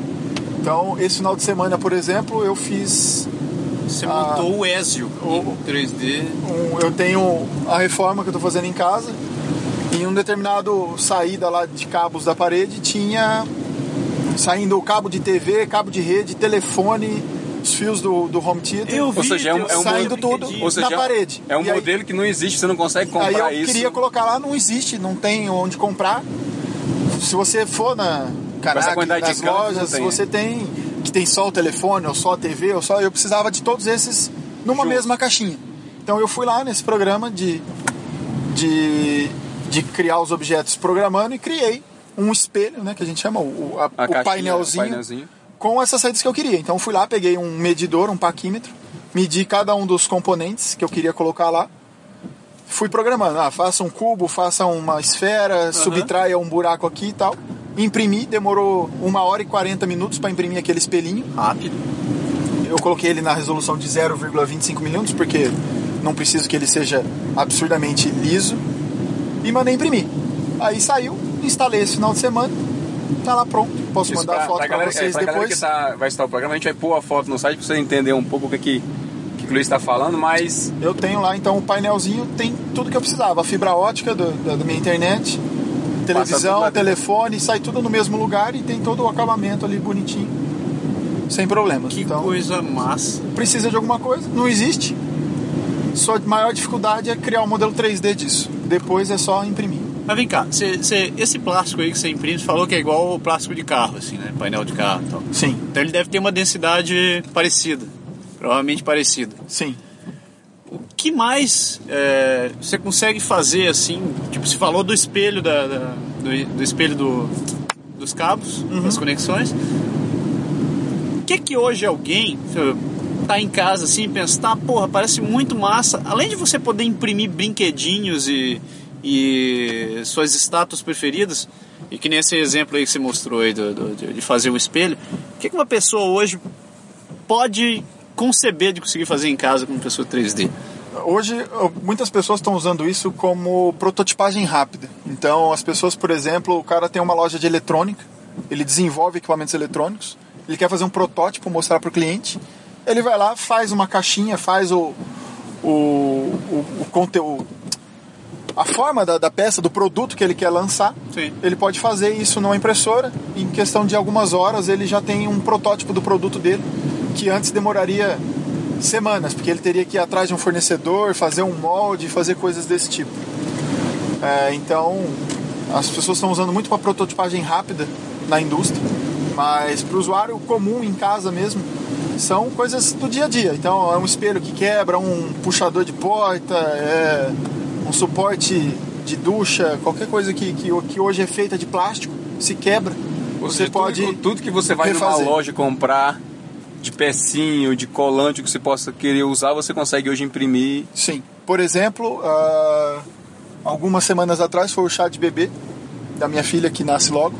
Então, esse final de semana, por exemplo, eu fiz Você montou o Ezio O- em 3D. um- eu tenho a reforma que eu estou fazendo em casa. Em um determinado saída lá de cabos da parede tinha saindo o cabo de TV, cabo de rede, telefone, os fios do, do home theater. Eu vi, Ou seja, é um, é um Saindo tudo seja, na parede. É um E aí- modelo que não existe, você não consegue Aí comprar eu isso. queria colocar lá, não existe, não tem onde comprar. Se você for na, Caraca, nas lojas tem, você tem que tem só o telefone, ou só a TV, ou só. Eu precisava de todos esses numa Juntos. mesma caixinha. Então eu fui lá nesse programa de, de, de criar os objetos programando e criei um espelho, né? Que a gente chama o, a- A o caixinha, painelzinho, painelzinho. com essas saídas que eu queria. Então eu fui lá, peguei um medidor, um paquímetro, medi cada um dos componentes que eu queria colocar lá. Fui programando, ah, faça um cubo, faça uma esfera, subtraia um buraco aqui e tal. Imprimi, demorou uma hora e 40 minutos para imprimir aquele espelhinho. Rápido. Eu coloquei ele na resolução de 0,25 milímetros, porque não preciso que ele seja absurdamente liso. E mandei imprimir. Aí saiu, instalei esse final de semana. Tá lá pronto. Posso Isso mandar pra, a foto pra pra galera, vocês é, pra depois. que tá, vai estar o programa, a gente vai pôr a foto no site pra você entender um pouco o que, que, que o Luiz está falando, mas Eu tenho lá então o painelzinho, tem tudo que eu precisava. A fibra ótica do- da, da minha internet, televisão, telefone, sai tudo no mesmo lugar e tem todo o acabamento ali bonitinho. Sem problemas. Que então, coisa massa. precisa de alguma coisa? Não existe. Sua maior dificuldade é criar um modelo 3D disso. Depois é só imprimir. Mas vem cá, cê- cê- esse plástico aí que você imprime, você falou que é igual o plástico de carro, assim, né? Painel de carro e tal. Sim, Então ele deve ter uma densidade parecida. Provavelmente parecida. sim. O que mais é, você consegue fazer assim? Tipo, você falou do espelho da, da- do, do espelho do- dos cabos, das conexões. O que que hoje alguém se tá em casa assim e pensa, tá, porra, parece muito massa. Além de você poder imprimir brinquedinhos e, e suas estátuas preferidas, e que nem esse exemplo aí que você mostrou aí do, do- de fazer o espelho, o que, que uma pessoa hoje pode conceber de conseguir fazer em casa com impressora 3D? Hoje, muitas pessoas estão usando isso como prototipagem rápida. Então, as pessoas, por exemplo, o cara tem uma loja de eletrônica, ele desenvolve equipamentos eletrônicos, ele quer fazer um protótipo, mostrar para o cliente, ele vai lá, faz uma caixinha, faz o, o, o, o conteúdo, a forma da, da peça, do produto que ele quer lançar. Sim. Ele pode fazer isso numa impressora, em questão de algumas horas ele já tem um protótipo do produto dele, que antes demoraria semanas, porque ele teria que ir atrás de um fornecedor, fazer um molde, fazer coisas desse tipo. É, então, as pessoas estão usando muito para prototipagem rápida na indústria, mas para o usuário comum em casa mesmo, são coisas do dia a dia. Então, é um espelho que quebra, um puxador de porta, é um suporte de ducha, qualquer coisa que, que, que hoje é feita de plástico, se quebra. Ou Você seja, pode. tudo, tudo que você vai refazer. numa loja comprar de pecinho, de colante que você possa querer usar, você consegue hoje imprimir. Sim. Por exemplo, ah, algumas semanas atrás foi o chá de bebê da minha filha que nasce logo.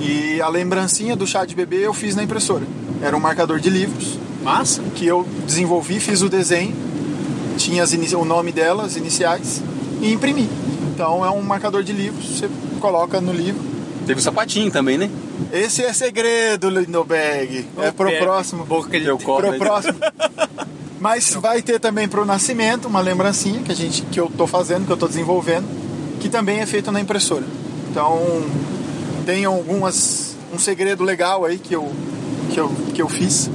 E a lembrancinha do chá de bebê eu fiz na impressora. Era um marcador de livros Massa? que eu desenvolvi, fiz o desenho, tinha as inici- o nome dela, as iniciais, e imprimi. Então é um marcador de livros, você coloca no livro. Teve o sapatinho também, né? Esse é segredo, Lindbergh. É pro Pé, próximo. Boca de Eu Pro próximo. Mas vai ter também pro nascimento uma lembrancinha que a gente que eu tô fazendo, que eu tô desenvolvendo, que também é feito na impressora. Então tem algumas um segredo legal aí que eu que eu que eu fiz,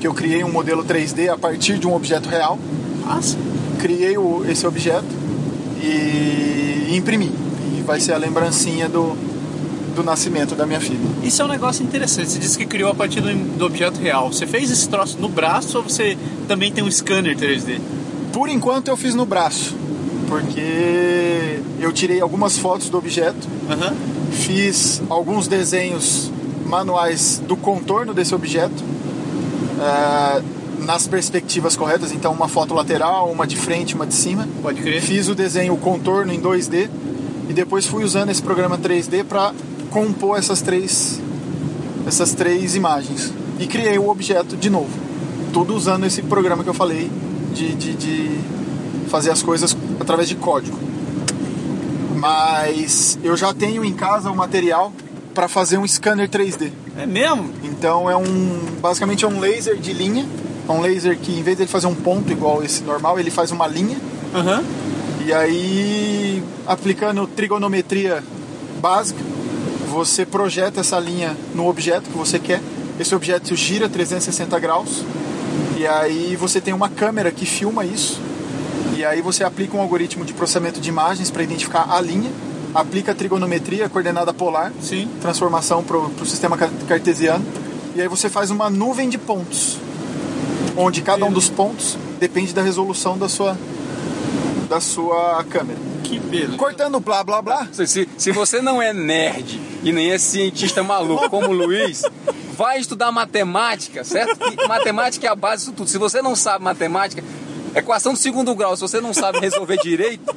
que eu criei um modelo 3D a partir de um objeto real, Criei o, esse objeto e imprimi. E vai ser a lembrancinha do do nascimento da minha filha. Isso é um negócio interessante. Você disse que criou a partir do, do objeto real. Você fez esse troço no braço ou você também tem um scanner 3D? Por enquanto eu fiz no braço, porque eu tirei algumas fotos do objeto, Aham. fiz alguns desenhos manuais do contorno desse objeto eh, nas perspectivas corretas, então uma foto lateral, uma de frente, uma de cima. Pode crer. Fiz o desenho, o contorno em 2D e depois fui usando esse programa 3D para compor essas três essas três imagens e criei o objeto de novo. Tudo usando esse programa que eu falei de, de, de fazer as coisas através de código. Mas eu já tenho em casa o material para fazer um scanner 3D. É mesmo? Então é um basicamente é um laser de linha, é um laser que em vez de ele fazer um ponto igual esse normal, ele faz uma linha Aham. e aí aplicando trigonometria básica, você projeta essa linha no objeto que você quer. Esse objeto gira 360 graus e aí você tem uma câmera que filma isso. E aí você aplica um algoritmo de processamento de imagens para identificar a linha aplica trigonometria, coordenada polar, Sim. transformação para o sistema car- cartesiano, e aí você faz uma nuvem de pontos, onde cada um dos pontos depende da resolução da sua, da sua câmera. Que beleza. Cortando blá blá blá, Se, se, você não é nerd e nem é cientista maluco como o Luiz, vai estudar matemática, certo? Que matemática é a base disso tudo. Se você não sabe matemática, equação do segundo grau, se você não sabe resolver direito,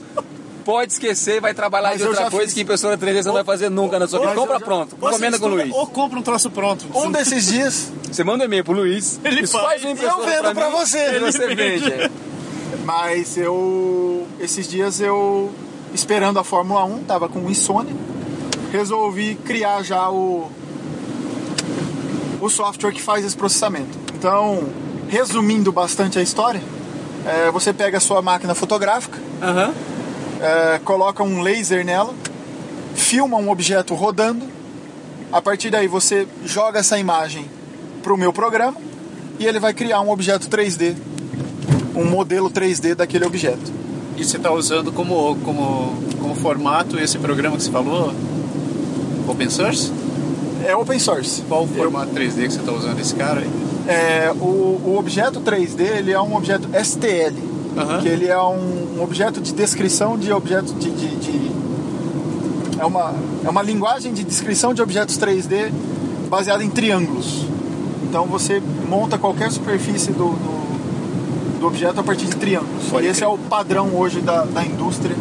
pode esquecer, vai trabalhar Mas de outra coisa fiz- que impressora 3D você não vai fazer nunca na sua vida. Compra já- pronto, você encomenda com o Luiz. Ou compra um troço pronto. um desses dias Você manda um e-mail pro Luiz, Ele faz, faz eu vendo pra mim, você. Ele você vende. vende. Mas eu. Esses dias eu. Esperando a Fórmula 1, tava com insônia. Resolvi criar já o. O software que faz esse processamento. Então, resumindo bastante a história, é, você pega a sua máquina fotográfica, Aham. É, coloca um laser nela, filma um objeto rodando. A partir daí você joga essa imagem para o meu programa e ele vai criar um objeto 3D, um modelo 3D daquele objeto. E você está usando como, como, como formato esse programa que você falou? Open source? É open source. Qual o formato 3D que você está usando esse cara aí? É, o, o objeto 3D ele é um objeto STL, Aham. que ele é um, objeto de descrição de objetos de, de- de- é uma é uma linguagem de descrição de objetos 3D baseada em triângulos. Então você monta qualquer superfície do, do, do objeto a partir de triângulos. Pode e esse crer. é o padrão hoje da, da indústria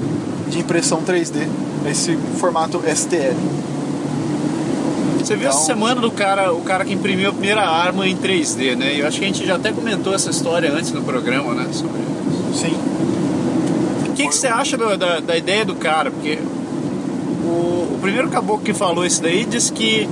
de impressão 3D, esse formato STL. Você viu essa Então- semana do cara, o cara que imprimiu a primeira arma em 3D, né? Eu acho que a gente já até comentou essa história antes no programa, né? Sobre... Sim. O que, que você acha do- da, da ideia do cara? Porque o, o primeiro caboclo que falou isso daí disse que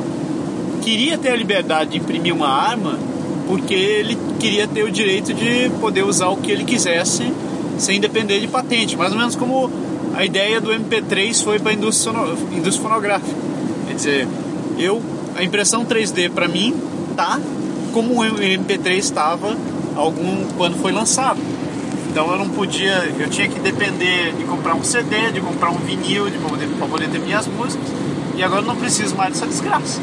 queria ter a liberdade de imprimir uma arma porque ele queria ter o direito de poder usar o que ele quisesse sem depender de patente. Mais ou menos como a ideia do MP3 foi para a indústria, indústria fonográfica. Quer dizer, eu, a impressão 3D para mim tá como o MP3 estava algum quando foi lançado. Então eu não podia, eu tinha que depender de comprar um CD, de comprar um vinil, de poder, pra poder ter minhas músicas. E agora eu não preciso mais dessa desgraça.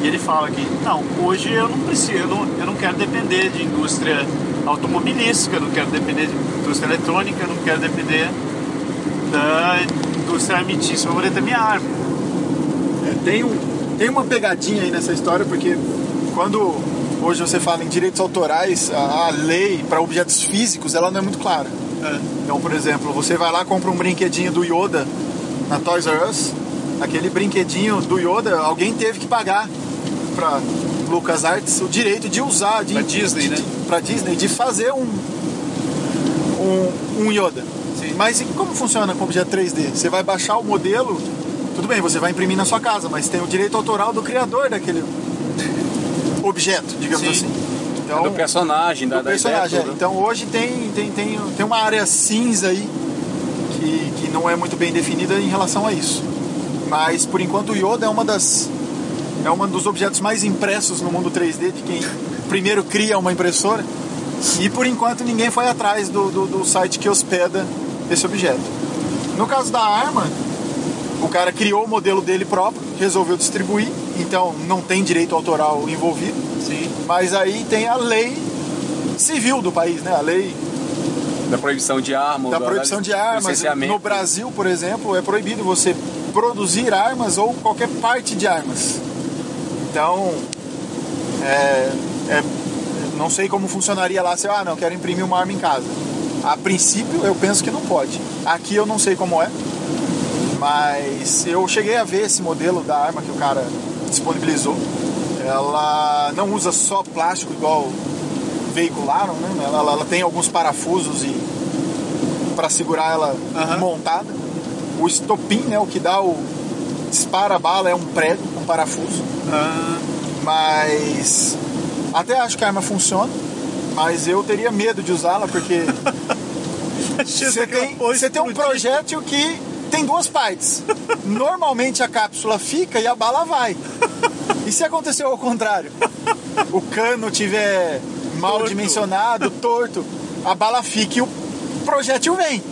E ele fala que, não, hoje eu não preciso, eu não, eu não quero depender de indústria automobilística, eu não quero depender de indústria eletrônica, eu não quero depender da indústria armatícia para poder ter minha arma. É, tem, um, tem uma pegadinha aí nessa história, porque quando hoje você fala em direitos autorais, a, a lei para objetos físicos ela não é muito clara. Então, por exemplo, você vai lá compra um brinquedinho do Yoda na Toys R Us, aquele brinquedinho do Yoda, alguém teve que pagar para Lucas Arts o direito de usar, de, Pra Disney, de, né? Para Disney, de fazer um um, um Yoda. Sim. Mas e como funciona com objeto 3D? Você vai baixar o modelo, tudo bem, você vai imprimir na sua casa, mas tem o direito autoral do criador daquele objeto, digamos Sim. assim. Então, É do personagem, da, do da personagem. ideia é. Então hoje tem, tem, tem, tem uma área cinza aí que, que não é muito bem definida em relação a isso. Mas por enquanto o Yoda é uma das é um dos objetos mais impressos no mundo 3D de quem primeiro cria uma impressora. E por enquanto ninguém foi atrás do, do, do site que hospeda esse objeto. No caso da arma, o cara criou o modelo dele próprio, resolveu distribuir, então não tem direito autoral envolvido. Sim. Mas aí tem a lei civil do país, né? A lei Da proibição de arma. da proibição de armas. No Brasil, por exemplo, é proibido você produzir armas ou qualquer parte de armas. Então, é, é- não sei como funcionaria lá se eu, ah, não, quero imprimir uma arma em casa. A princípio, eu penso que não pode. Aqui eu não sei como é, mas eu cheguei a ver esse modelo da arma que o cara disponibilizou. Ela não usa só plástico igual veicularam, né? Ela, ela- ela tem alguns parafusos e para segurar ela Aham. montada. O estopim, né, o que dá o dispara a bala é um prego, um parafuso. Ah, Mas até acho que a arma funciona, mas eu teria medo de usá-la porque você tem, você tem um projétil que tem duas partes. Normalmente a cápsula fica e a bala vai. E se aconteceu ao contrário? O cano tiver mal Torto. dimensionado, torto, a bala fica e o projétil vem.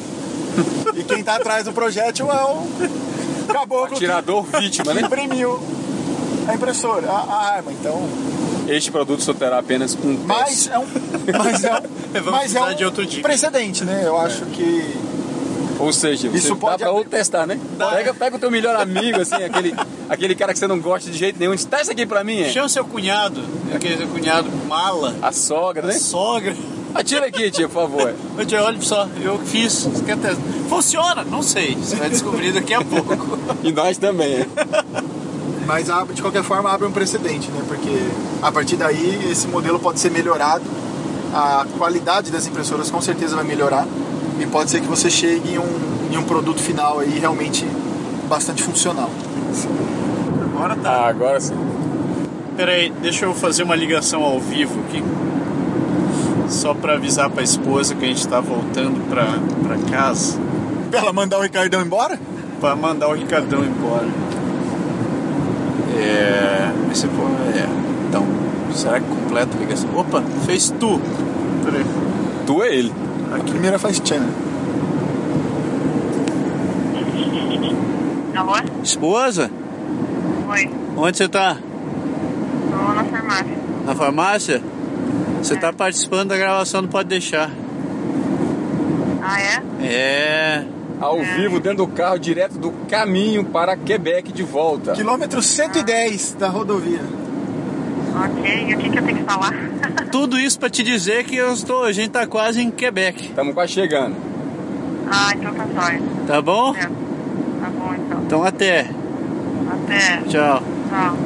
E quem tá atrás do projétil é o, caboclo que Atirador vítima, né? imprimiu a impressora, a, a arma. Então, Este produto só terá apenas um mas é um, mas é um, mas é um precedente, né? Eu acho que Ou seja, você Isso dá pode pra outro testar, né? Pega, pega o teu melhor amigo, assim, aquele, aquele cara que você não gosta de jeito nenhum. Diz, testa aqui pra mim, é. Chama seu cunhado, aquele seu cunhado mala, A sogra, né? sogra. Atira aqui, tia, por favor. Ô tia, olha só, eu fiz, você quer testar? Funciona? Não sei, você vai descobrir daqui a pouco. E nós também, é. Mas abre- de qualquer forma abre um precedente, né? Porque a partir daí esse modelo pode ser melhorado, a qualidade das impressoras com certeza vai melhorar e pode ser que você chegue em um, em um produto final aí realmente bastante funcional. Agora tá. Ah, agora sim. Pera aí, deixa eu fazer uma ligação ao vivo aqui. Só pra avisar pra esposa que a gente tá voltando pra, pra casa. Pra ela mandar o Ricardão embora? Pra mandar o Ricardão embora. É. Esse pô, é. Então, será que completa a ligação? Opa, fez tu. Pera aí. Tu é ele. A primeira faz tchan. Alô? Esposa? Oi, Onde você tá? tô na farmácia. Na farmácia? Você tá participando da gravação, não pode deixar. Ah, é? É. Ao vivo, dentro do carro, direto do caminho para Quebec de volta. Quilômetro 110 da rodovia. Ok, e o que, que eu tenho que falar? Tudo isso pra te dizer que eu estou, a gente tá quase em Quebec. Estamos quase chegando. ah, então tá jóia. Tá bom? É. Tá bom, então. Então até. Até. Tchau. Tchau.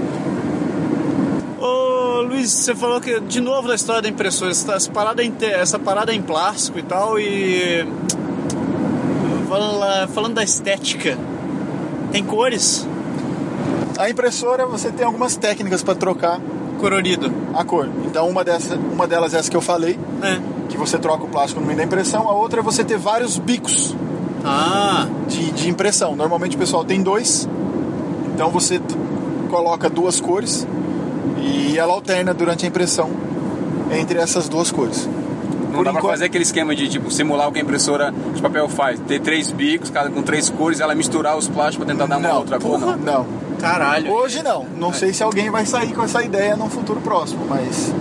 Ô Luiz, você falou que de novo da história da impressora, essa essa parada, em essa parada em plástico e tal, e. Falando, lá- falando da estética, tem cores A impressora você tem algumas técnicas para trocar colorido, a cor. Então uma, dessas, uma delas é essa que eu falei, né? que você troca o plástico no meio da impressão. A outra é você ter vários bicos Ah, de, de impressão. Normalmente o pessoal tem dois, então você coloca duas cores e ela alterna durante a impressão entre essas duas cores. Não Por dá pra enquanto- fazer aquele esquema de tipo simular o que a impressora de papel faz. Ter três bicos, cada com três cores, ela misturar os plásticos pra tentar dar uma Não, outra cor, porra, não. não. Caralho. Hoje não. Não sei se alguém vai sair com essa ideia num futuro próximo, mas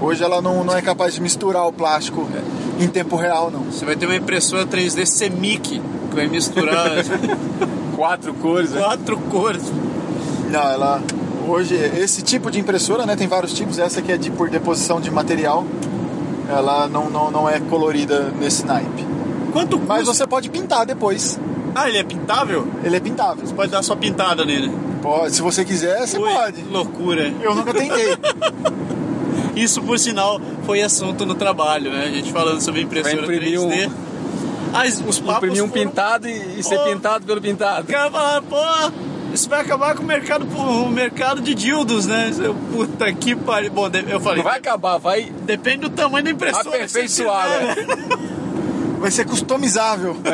hoje ela não, não é capaz de misturar o plástico em tempo real, não. Você vai ter uma impressora 3D Semic, que vai misturar Quatro cores, né? quatro cores. Não, ela hoje esse tipo de impressora, né, tem vários tipos. Essa aqui é de por deposição de material. Ela não, não, não é colorida nesse naipe. Quanto custa? Mas você pode pintar depois. Ah, ele é pintável? Ele é pintável. Pode dar sua pintada nele. Pode, se você quiser, você Ui, pode. que loucura. Eu nunca tentei. Isso, por sinal, foi assunto no trabalho, né? A gente falando sobre impressora Vai imprimir 3D. um- Ah, os papos Imprimir um foram- pintado e, e ser pintado pelo pintado. O cara fala, pô, isso vai acabar com o mercado, o mercado de dildos, né? Eu, puta que pariu. Bom, eu falei, Não vai acabar, vai depende do tamanho da impressora. tiver, né? Vai ser customizável.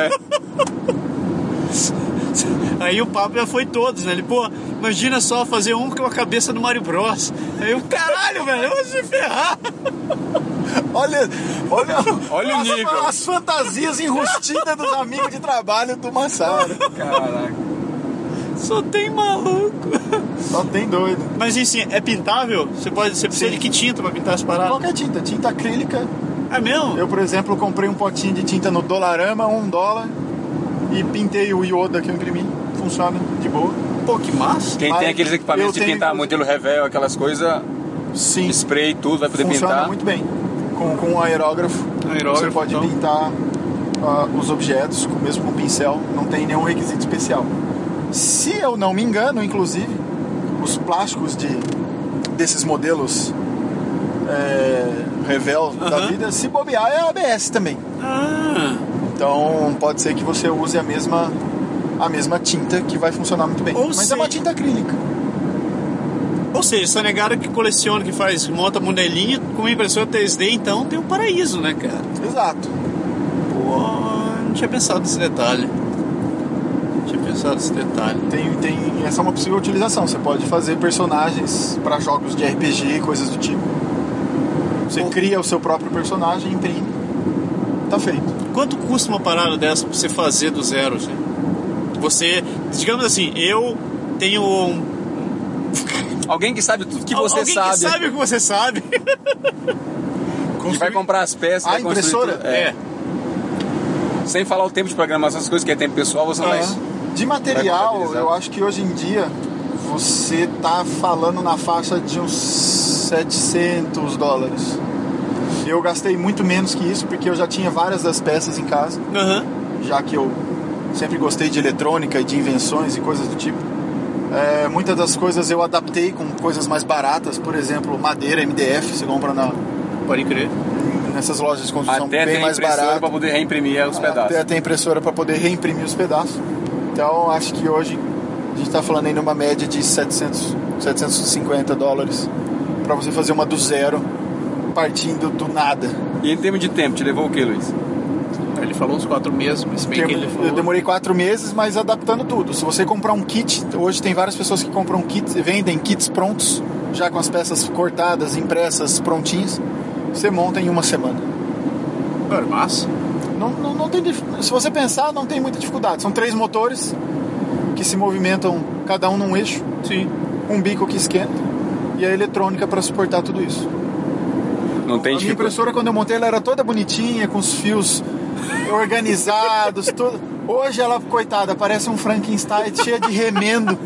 Aí o papo já foi todos, né? Ele, pô, imagina só fazer um com a cabeça do Mario Bros. Aí eu, caralho, velho, eu vou se ferrar. Olha, olha, Olha o as, nível. as fantasias enrustidas dos amigos de trabalho do Massaro. Caraca. Só tem maluco. Só tem doido. Mas assim, é pintável? Você pode. Você precisa Sim. de que tinta pra pintar as paradas? Qualquer tinta, tinta acrílica. É mesmo? Eu, por exemplo, comprei um potinho de tinta no Dolarama, um dólar, e pintei o Yoda que eu imprimi. Funciona de boa. Pô, que massa. Quem Mas tem aqueles equipamentos de pintar inclusive- modelo revel, aquelas coisas, Sim, spray, tudo, vai poder funciona pintar. muito bem. Com, com um aerógrafo, Aerógrafo, você pode então. pintar ah, os objetos, com- mesmo com pincel, não tem nenhum requisito especial. Se eu não me engano, inclusive, os plásticos de, desses modelos é, Revel da Aham. vida, se bobear é ABS também. Ah, Então pode ser que você use a mesma a mesma tinta que vai funcionar muito bem. Ou Mas é uma tinta acrílica. ou seja, essa negada que coleciona, que faz, monta modelinho com uma impressora 3D, então tem um paraíso, né, cara? Exato. Pô, não tinha pensado nesse detalhe. Não tinha pensado nesse detalhe. Tem, tem essa é uma possível utilização. Você pode fazer personagens para jogos de RPG, coisas do tipo. Você Ou- cria o seu próprio personagem, imprime. Tá feito. Quanto custa uma parada dessa pra você fazer do zero, assim? Você, digamos assim, eu tenho um. Alguém que sabe tudo que você alguém sabe. que sabe o que você sabe. que vai comprar as peças, A vai construir impressora? tudo. É. Sem falar o tempo de programação, essas coisas que é tempo pessoal, você não vai. De material, contabilizar. eu acho que hoje em dia você tá falando na faixa de uns 700 dólares. Eu gastei muito menos que isso porque eu já tinha várias das peças em casa, Aham. já que eu sempre gostei de eletrônica e de invenções e coisas do tipo. É, muitas das coisas eu adaptei com coisas mais baratas, por exemplo, madeira MDF, você compra na, Pode crer. nessas lojas de construção Até bem mais barato. para poder reimprimir os pedaços. Até tem impressora para poder reimprimir os pedaços. Então acho que hoje a gente está falando aí numa média de 700, 750 dólares para você fazer uma do zero, partindo do nada. E em termos de tempo, te levou o que, Luiz? Ele falou uns quatro meses, mas bem que ele falou. Eu demorei quatro meses, mas adaptando tudo. Se você comprar um kit, hoje tem várias pessoas que compram kits, vendem kits prontos, já com as peças cortadas, impressas, prontinhas. Você monta em uma semana. Massa. Não, não, não tem, dif- se você pensar, não tem muita dificuldade. São três motores que se movimentam cada um num eixo, Sim. um bico que esquenta e a eletrônica para suportar tudo isso. Não tem a minha dificuldade. impressora quando eu montei ela era toda bonitinha, com os fios organizados, tudo. Hoje ela, coitada, parece um Frankenstein cheia de remendo,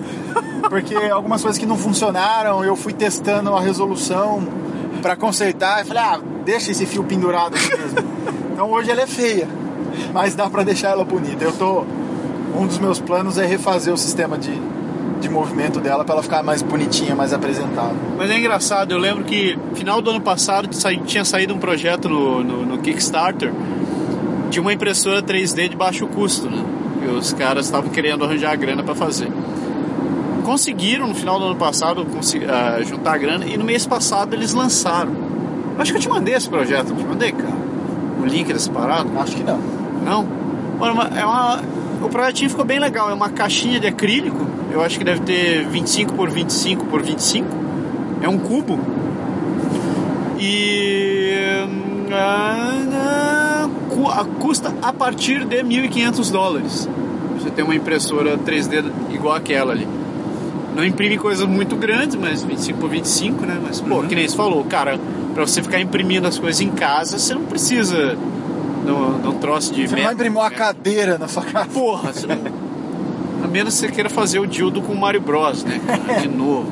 porque algumas coisas que não funcionaram, eu fui testando a resolução para consertar e falei, ah, deixa esse fio pendurado aqui mesmo. Então hoje ela é feia, mas dá para deixar ela bonita. Eu tô um dos meus planos é refazer o sistema de, de movimento dela para ela ficar mais bonitinha, mais apresentável. Mas é engraçado, eu lembro que final do ano passado tinha saído um projeto no, no, no Kickstarter de uma impressora 3D de baixo custo, né? E os caras estavam querendo arranjar a grana para fazer. Conseguiram no final do ano passado ah, juntar a grana e no mês passado eles lançaram. Acho que eu te mandei esse projeto, eu te mandei, cara. O link dessa parada. Acho que não. Não? Mano, é uma, o projetinho ficou bem legal. É uma caixinha de acrílico. Eu acho que deve ter 25 por 25 por 25. É um cubo. E. ah, cu- a- custa a partir de 1.500 dólares. Você tem uma impressora 3D igual aquela ali. Não imprime coisas muito grandes, mas 25 por 25, né? Mas, pô, que nem você falou, cara, pra você ficar imprimindo as coisas em casa, você não precisa de um troço de Você não vai metro, imprimir uma né? cadeira na sua casa. Porra, você não... a menos que você queira fazer o dildo com o Mario Bros, né? De novo.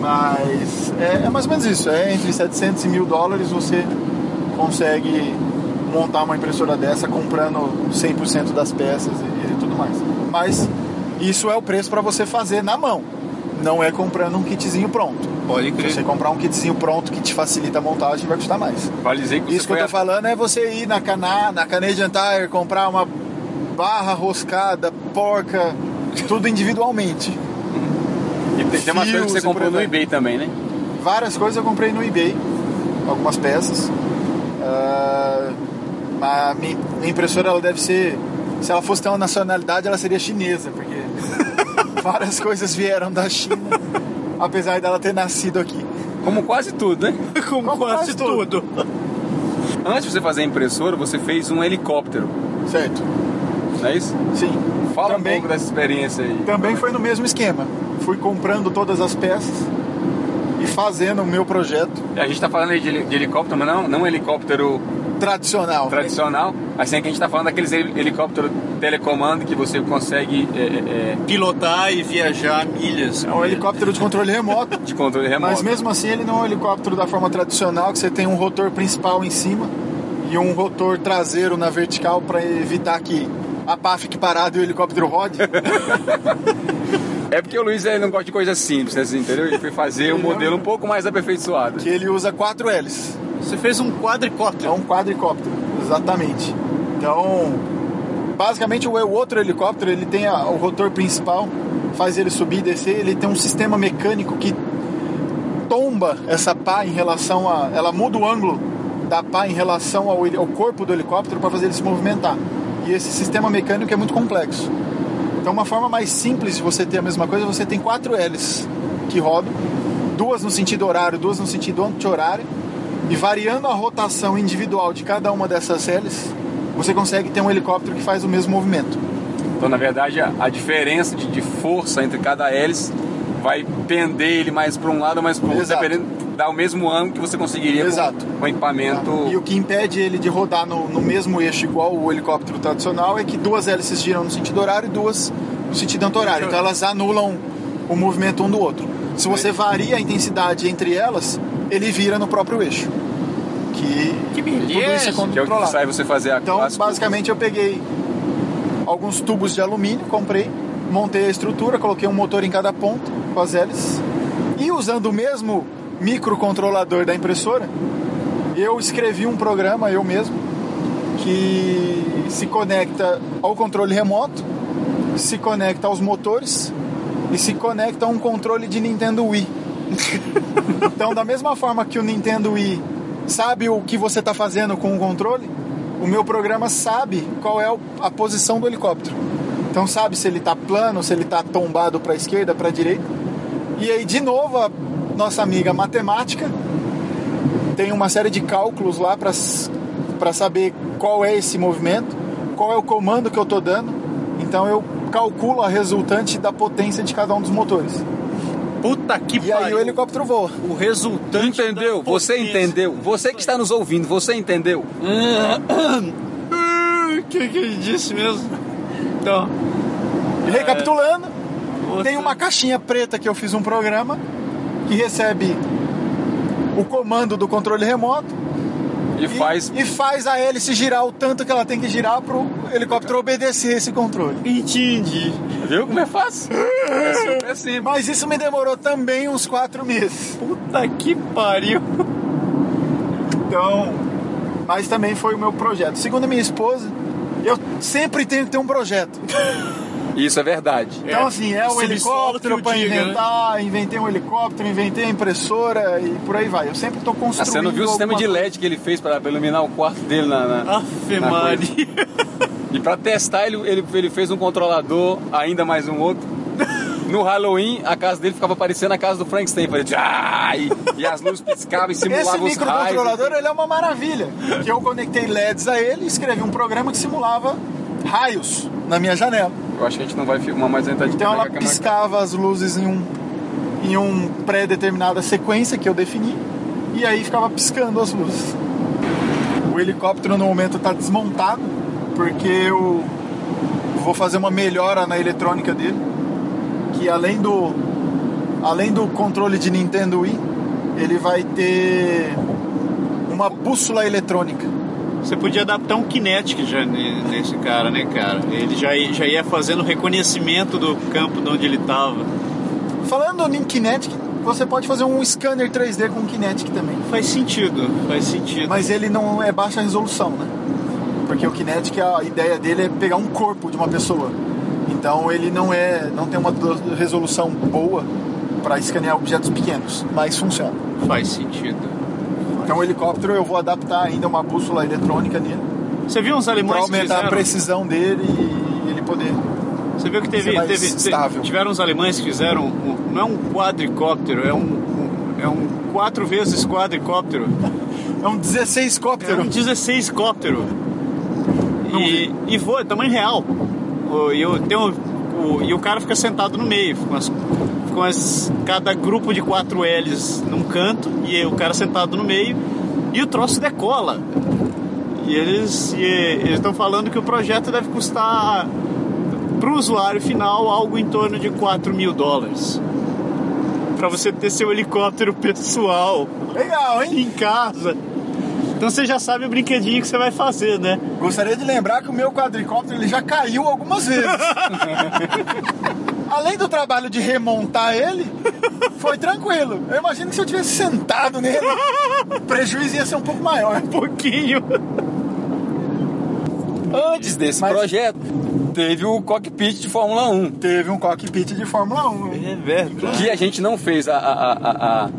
Mas é, é mais ou menos isso. É entre 700 e mil dólares você consegue montar uma impressora dessa comprando 100% das peças e, e tudo mais. Mas isso é o preço para você fazer na mão. Não é comprando um kitzinho pronto. Pode Se crer. você comprar um kitzinho pronto que te facilita a montagem, vai custar mais. Vale dizer que Isso que eu tô falando é você ir na, Cana, na Canadian Tire, comprar uma barra roscada, porca, tudo individualmente. E tem, tem umas coisas que você comprou no eBay também, né? Várias coisas eu comprei no eBay, algumas peças. Ah, a minha, minha impressora ela deve ser, se ela fosse ter uma nacionalidade, ela seria chinesa, porque várias coisas vieram da China, apesar dela ter nascido aqui. Como quase tudo, né? Como Como quase quase tudo. tudo. Antes de você fazer a impressora, você fez um helicóptero, Certo? não é isso? Sim. Fala Também- um pouco dessa experiência aí. Também foi no mesmo esquema. Fui comprando todas as peças e fazendo o meu projeto A gente tá falando aí de helicóptero, mas não, não um helicóptero tradicional. tradicional. Assim que a gente tá falando daqueles heli- helicóptero telecomando que você consegue é, é, Pilotar e viajar milhas. É um helicóptero de controle remoto. é, de controle remoto. Mas mesmo assim ele não é um helicóptero da forma tradicional, que você tem um rotor principal em cima e um rotor traseiro na vertical para evitar que a pá fique parada e o helicóptero rode. É porque o Luiz ele não gosta de coisas simples, assim, entendeu? Ele foi fazer um modelo um pouco mais aperfeiçoado. que ele usa quatro L's. Você fez um É quadricóptero. um quadricóptero, exatamente. Então, basicamente o o outro helicóptero ele tem a- o rotor principal, faz ele subir e descer. Ele tem um sistema mecânico que tomba essa pá em relação a, ela muda o ângulo da pá em relação ao, ao corpo do helicóptero para fazer ele se movimentar. E esse sistema mecânico é muito complexo. Então, uma forma mais simples de você ter a mesma coisa, você tem quatro L's que rodam, duas no sentido horário, duas no sentido anti-horário, e variando a rotação individual de cada uma dessas L's, você consegue ter um helicóptero que faz o mesmo movimento. Então, na verdade, a, a diferença de, de força entre cada hélice vai pender ele mais para um lado ou mais para o outro, dependendo, dá o mesmo ângulo que você conseguiria Exato. com, com equipamento. E o que impede ele de rodar no, no mesmo eixo igual o helicóptero tradicional é que duas hélices giram no sentido horário e duas no sentido anti-horário. Então elas anulam o movimento um do outro. Se você varia a intensidade entre elas, ele vira no próprio eixo. Que, Que tudo isso é beleza. que é o que controlado. sai você fazer a Então, basicamente, eu peguei alguns tubos de alumínio, comprei, montei a estrutura, coloquei um motor em cada ponto com as hélices e usando o mesmo microcontrolador da impressora, eu escrevi um programa eu mesmo que se conecta ao controle remoto, se conecta aos motores e se conecta a um controle de Nintendo Wii. então, da mesma forma que o Nintendo Wii sabe o que você está fazendo com o controle, o meu programa sabe qual é a posição do helicóptero. Então sabe se ele está plano, se ele está tombado para a esquerda, para a direita. E aí de novo a nossa amiga matemática tem uma série de cálculos lá para saber qual é esse movimento, qual é o comando que eu estou dando. Então eu calculo a resultante da potência de cada um dos motores. Puta que E aí pariu. o helicóptero voa. O resultante. Entendeu? da Você entendeu? Você que está nos ouvindo, você entendeu? O que, que ele disse mesmo? Então. Recapitulando, outra- tem uma caixinha preta que eu fiz um programa que recebe o comando do controle remoto E faz. e faz a hélice girar o tanto que ela tem que girar para o helicóptero obedecer esse controle. Entendi. Viu como é fácil? É super simples. Mas isso me demorou também uns quatro meses. Puta que pariu. Então, mas também foi o meu projeto. Segundo a minha esposa, eu sempre tenho que ter um projeto. Isso é verdade. Então, assim, é o helicóptero para né? inventar, inventei um helicóptero, inventei a impressora e por aí vai. Eu sempre estou Ah, construindo. Você não viu o sistema de LED que ele fez para iluminar o quarto dele na. na- Afe Maria. E para testar, ele, ele, ele fez um controlador, ainda mais um outro. No Halloween, a casa dele ficava parecendo a casa do Frankenstein. Falei, "Ah!" e, e as luzes piscavam e Esse simulavam os raios. microcontrolador ele é uma maravilha. Que eu conectei LEDs a ele e escrevi um programa que simulava raios na minha janela. Eu acho que a gente não vai filmar mais a gente Então ela piscava as luzes em um em um pré-determinada sequência que eu defini e aí ficava piscando as luzes. O helicóptero no momento está desmontado porque eu vou fazer uma melhora na eletrônica dele, que além do além do controle de Nintendo Wii, ele vai ter uma bússola eletrônica. Você podia adaptar um Kinetic já ne- nesse cara, né, cara? Ele já, ia- já ia fazendo reconhecimento do campo de onde ele tava. Falando em Kinetic, você pode fazer um scanner 3D com Kinetic também. Faz sentido, faz sentido. Mas ele não é baixa resolução, né? Porque o Kinetic, a ideia dele é pegar um corpo de uma pessoa. Então ele não é, não tem uma resolução boa para escanear objetos pequenos, mas funciona. Faz sentido. Então o helicóptero eu vou adaptar ainda uma bússola eletrônica nele Você viu uns alemães que aumentar a fizeram? precisão dele e ele poder. Você viu que teve, teve- estável. tiveram uns alemães que fizeram, um- não é um quadricóptero, é um, um- é um quatro vezes quadricóptero. É um 16 É cóptero. um 16 cóptero. E, e voa, é tamanho real. E, o, tem um- o, e o cara fica sentado no meio. Com as, com as, cada grupo de quatro L's num canto e o cara sentado no meio. E o troço decola. E eles e eles estão falando que o projeto deve custar para o usuário final algo em torno de 4 mil dólares. Para você ter seu helicóptero pessoal Legal, hein? em casa. Então você já sabe o brinquedinho que você vai fazer, né? Gostaria de lembrar que o meu quadricóptero ele já caiu algumas vezes. Além do trabalho de remontar ele, foi tranquilo. Eu imagino que se eu tivesse sentado nele, o prejuízo ia ser um pouco maior. Um pouquinho. Antes desse Mas- projeto, teve o cockpit de Fórmula 1. Teve um cockpit de Fórmula 1. É verdade. Que a gente não fez a, a- a- a-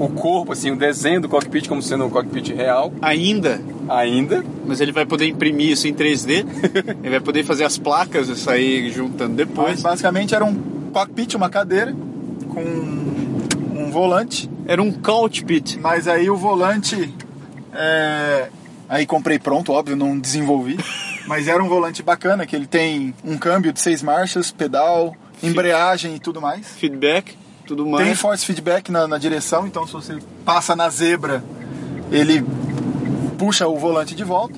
o corpo, assim, o desenho do cockpit como sendo um cockpit real Ainda, ainda. mas ele vai poder imprimir isso em 3D. ele vai poder fazer as placas e sair juntando Mas depois. basicamente era um cockpit, uma cadeira, com um volante. Era um cockpit. Mas aí o volante. é, Aí comprei pronto, óbvio, não desenvolvi. Mas era um volante bacana, que ele tem um câmbio de seis marchas, pedal, embreagem e tudo mais. Feedback, tudo mais. Tem force feedback na, na direção, então se você passa na zebra, ele puxa o volante de volta.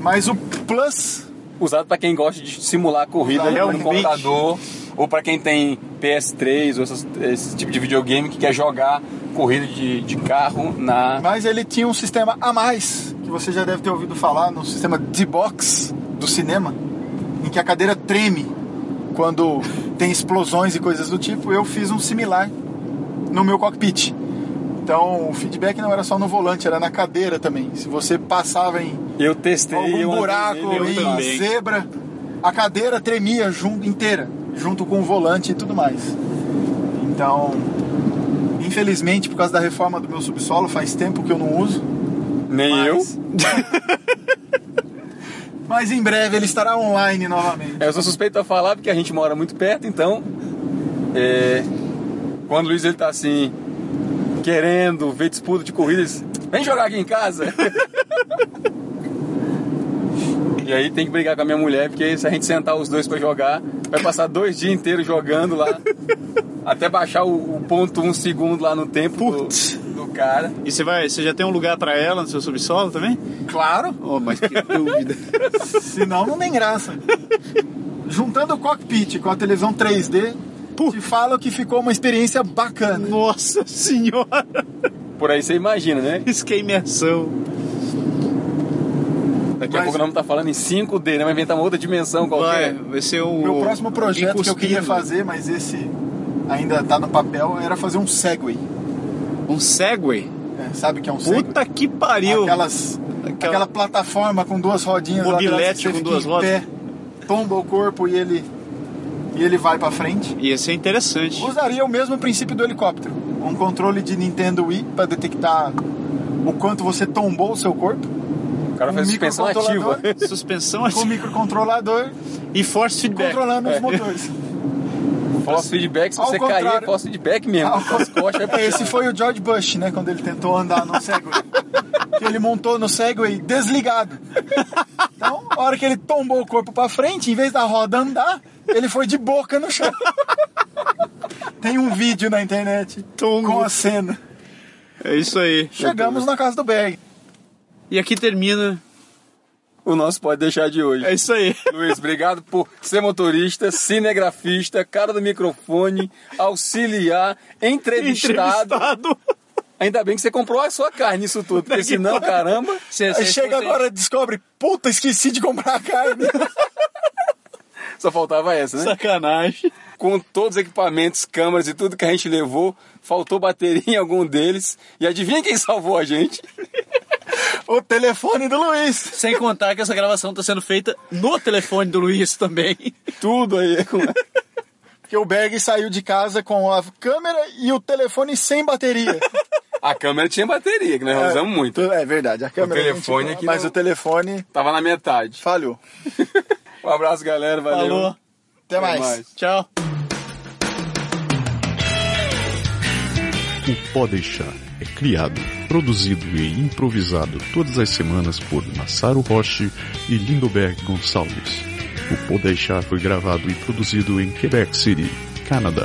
Mas o Plus, Usado para quem gosta de simular a corrida no realmente. computador ou para quem tem PS3 ou essas- esse tipo de videogame que quer jogar corrida de, de carro na mas ele tinha um sistema a mais, que você já deve ter ouvido falar, no sistema D-Box do cinema, em que a cadeira treme quando tem explosões e coisas do tipo. Eu fiz um similar no meu cockpit. Então o feedback não era só no volante, era na cadeira também. Se você passava em Eu testei, eu algum andei buraco, eu em também. zebra, a cadeira tremia junto, inteira, junto com o volante e tudo mais. Então, infelizmente, por causa da reforma do meu subsolo, faz tempo que eu não uso. nem eu. Mas, mas em breve ele estará online novamente. Eu sou suspeito a falar porque a gente mora muito perto, então é, quando o Luiz ele tá assim querendo ver disputa de corridas, vem jogar aqui em casa. e aí tem que brigar com a minha mulher porque se a gente sentar os dois pra jogar, vai passar dois dias inteiros jogando lá até baixar o, o ponto um segundo lá no tempo do, do cara. E você vai, você já tem um lugar pra ela no seu subsolo também? Claro, Oh, mas que dúvida. senão não tem graça. Juntando o cockpit com a televisão 3D, te falo que ficou uma experiência bacana. Nossa senhora! Por aí você imagina, né? Isso que é imersão. Daqui a Mas- pouco nós vamos estar falando em 5D, né? Vai inventar uma outra dimensão Vai, qualquer. vai ser um. Meu próximo projeto que eu queria fazer, mas esse ainda tá no papel, era fazer um Segway. Um Segway? É, sabe o que é um Segway? Puta que pariu! Aquelas, Aquela- aquela plataforma com duas rodinhas Mobilete com duas em rodas. pé, tomba o corpo e ele e ele vai pra frente. Ia ser interessante. Usaria o mesmo princípio do helicóptero, um controle de Nintendo Wii para detectar o quanto você tombou o seu corpo, O cara um fez suspensão ativa. microcontrolador. Suspensão com o assim. microcontrolador e force feedback. controlando É. os motores. Force feedback, se Ao você cair, é contrário. force feedback mesmo. Ao As costas pra Esse foi o George Bush, né? Quando ele tentou andar no Segway. que ele montou no Segway desligado. Então, a hora que ele tombou o corpo pra frente, em vez da roda andar, ele foi de boca no chão. Tem um vídeo na internet com a cena. É isso aí. Chegamos na casa do Berg. E aqui termina. O nosso pode deixar de hoje. É isso aí. Luiz, obrigado por ser motorista, cinegrafista, cara do microfone, auxiliar, entrevistado. Entrevistado. Ainda bem que você comprou a sua carne nisso tudo, porque senão, caramba. Cê- Aí cê- chega agora e descobre, puta, esqueci de comprar a carne. Só faltava essa, né? Sacanagem. Com todos os equipamentos, câmeras e tudo que a gente levou, faltou bateria em algum deles. E adivinha quem salvou a gente? o telefone do Luiz. Sem contar que essa gravação está sendo feita no telefone do Luiz também. Tudo aí. com- Porque o Berg saiu de casa com a câmera e o telefone sem bateria. A câmera tinha bateria, que nós usamos muito. É verdade, a câmera. telefone a gente- aqui Mas não- o telefone Tava na metade. falhou. Um abraço, galera. Valeu. Falou. Até mais. mais. Tchau. O Pode Deixar é criado, produzido e improvisado todas as semanas por Massaro Roche e Lindoberg Gonçalves. O Pode Deixar foi gravado e produzido em Quebec City, Canadá.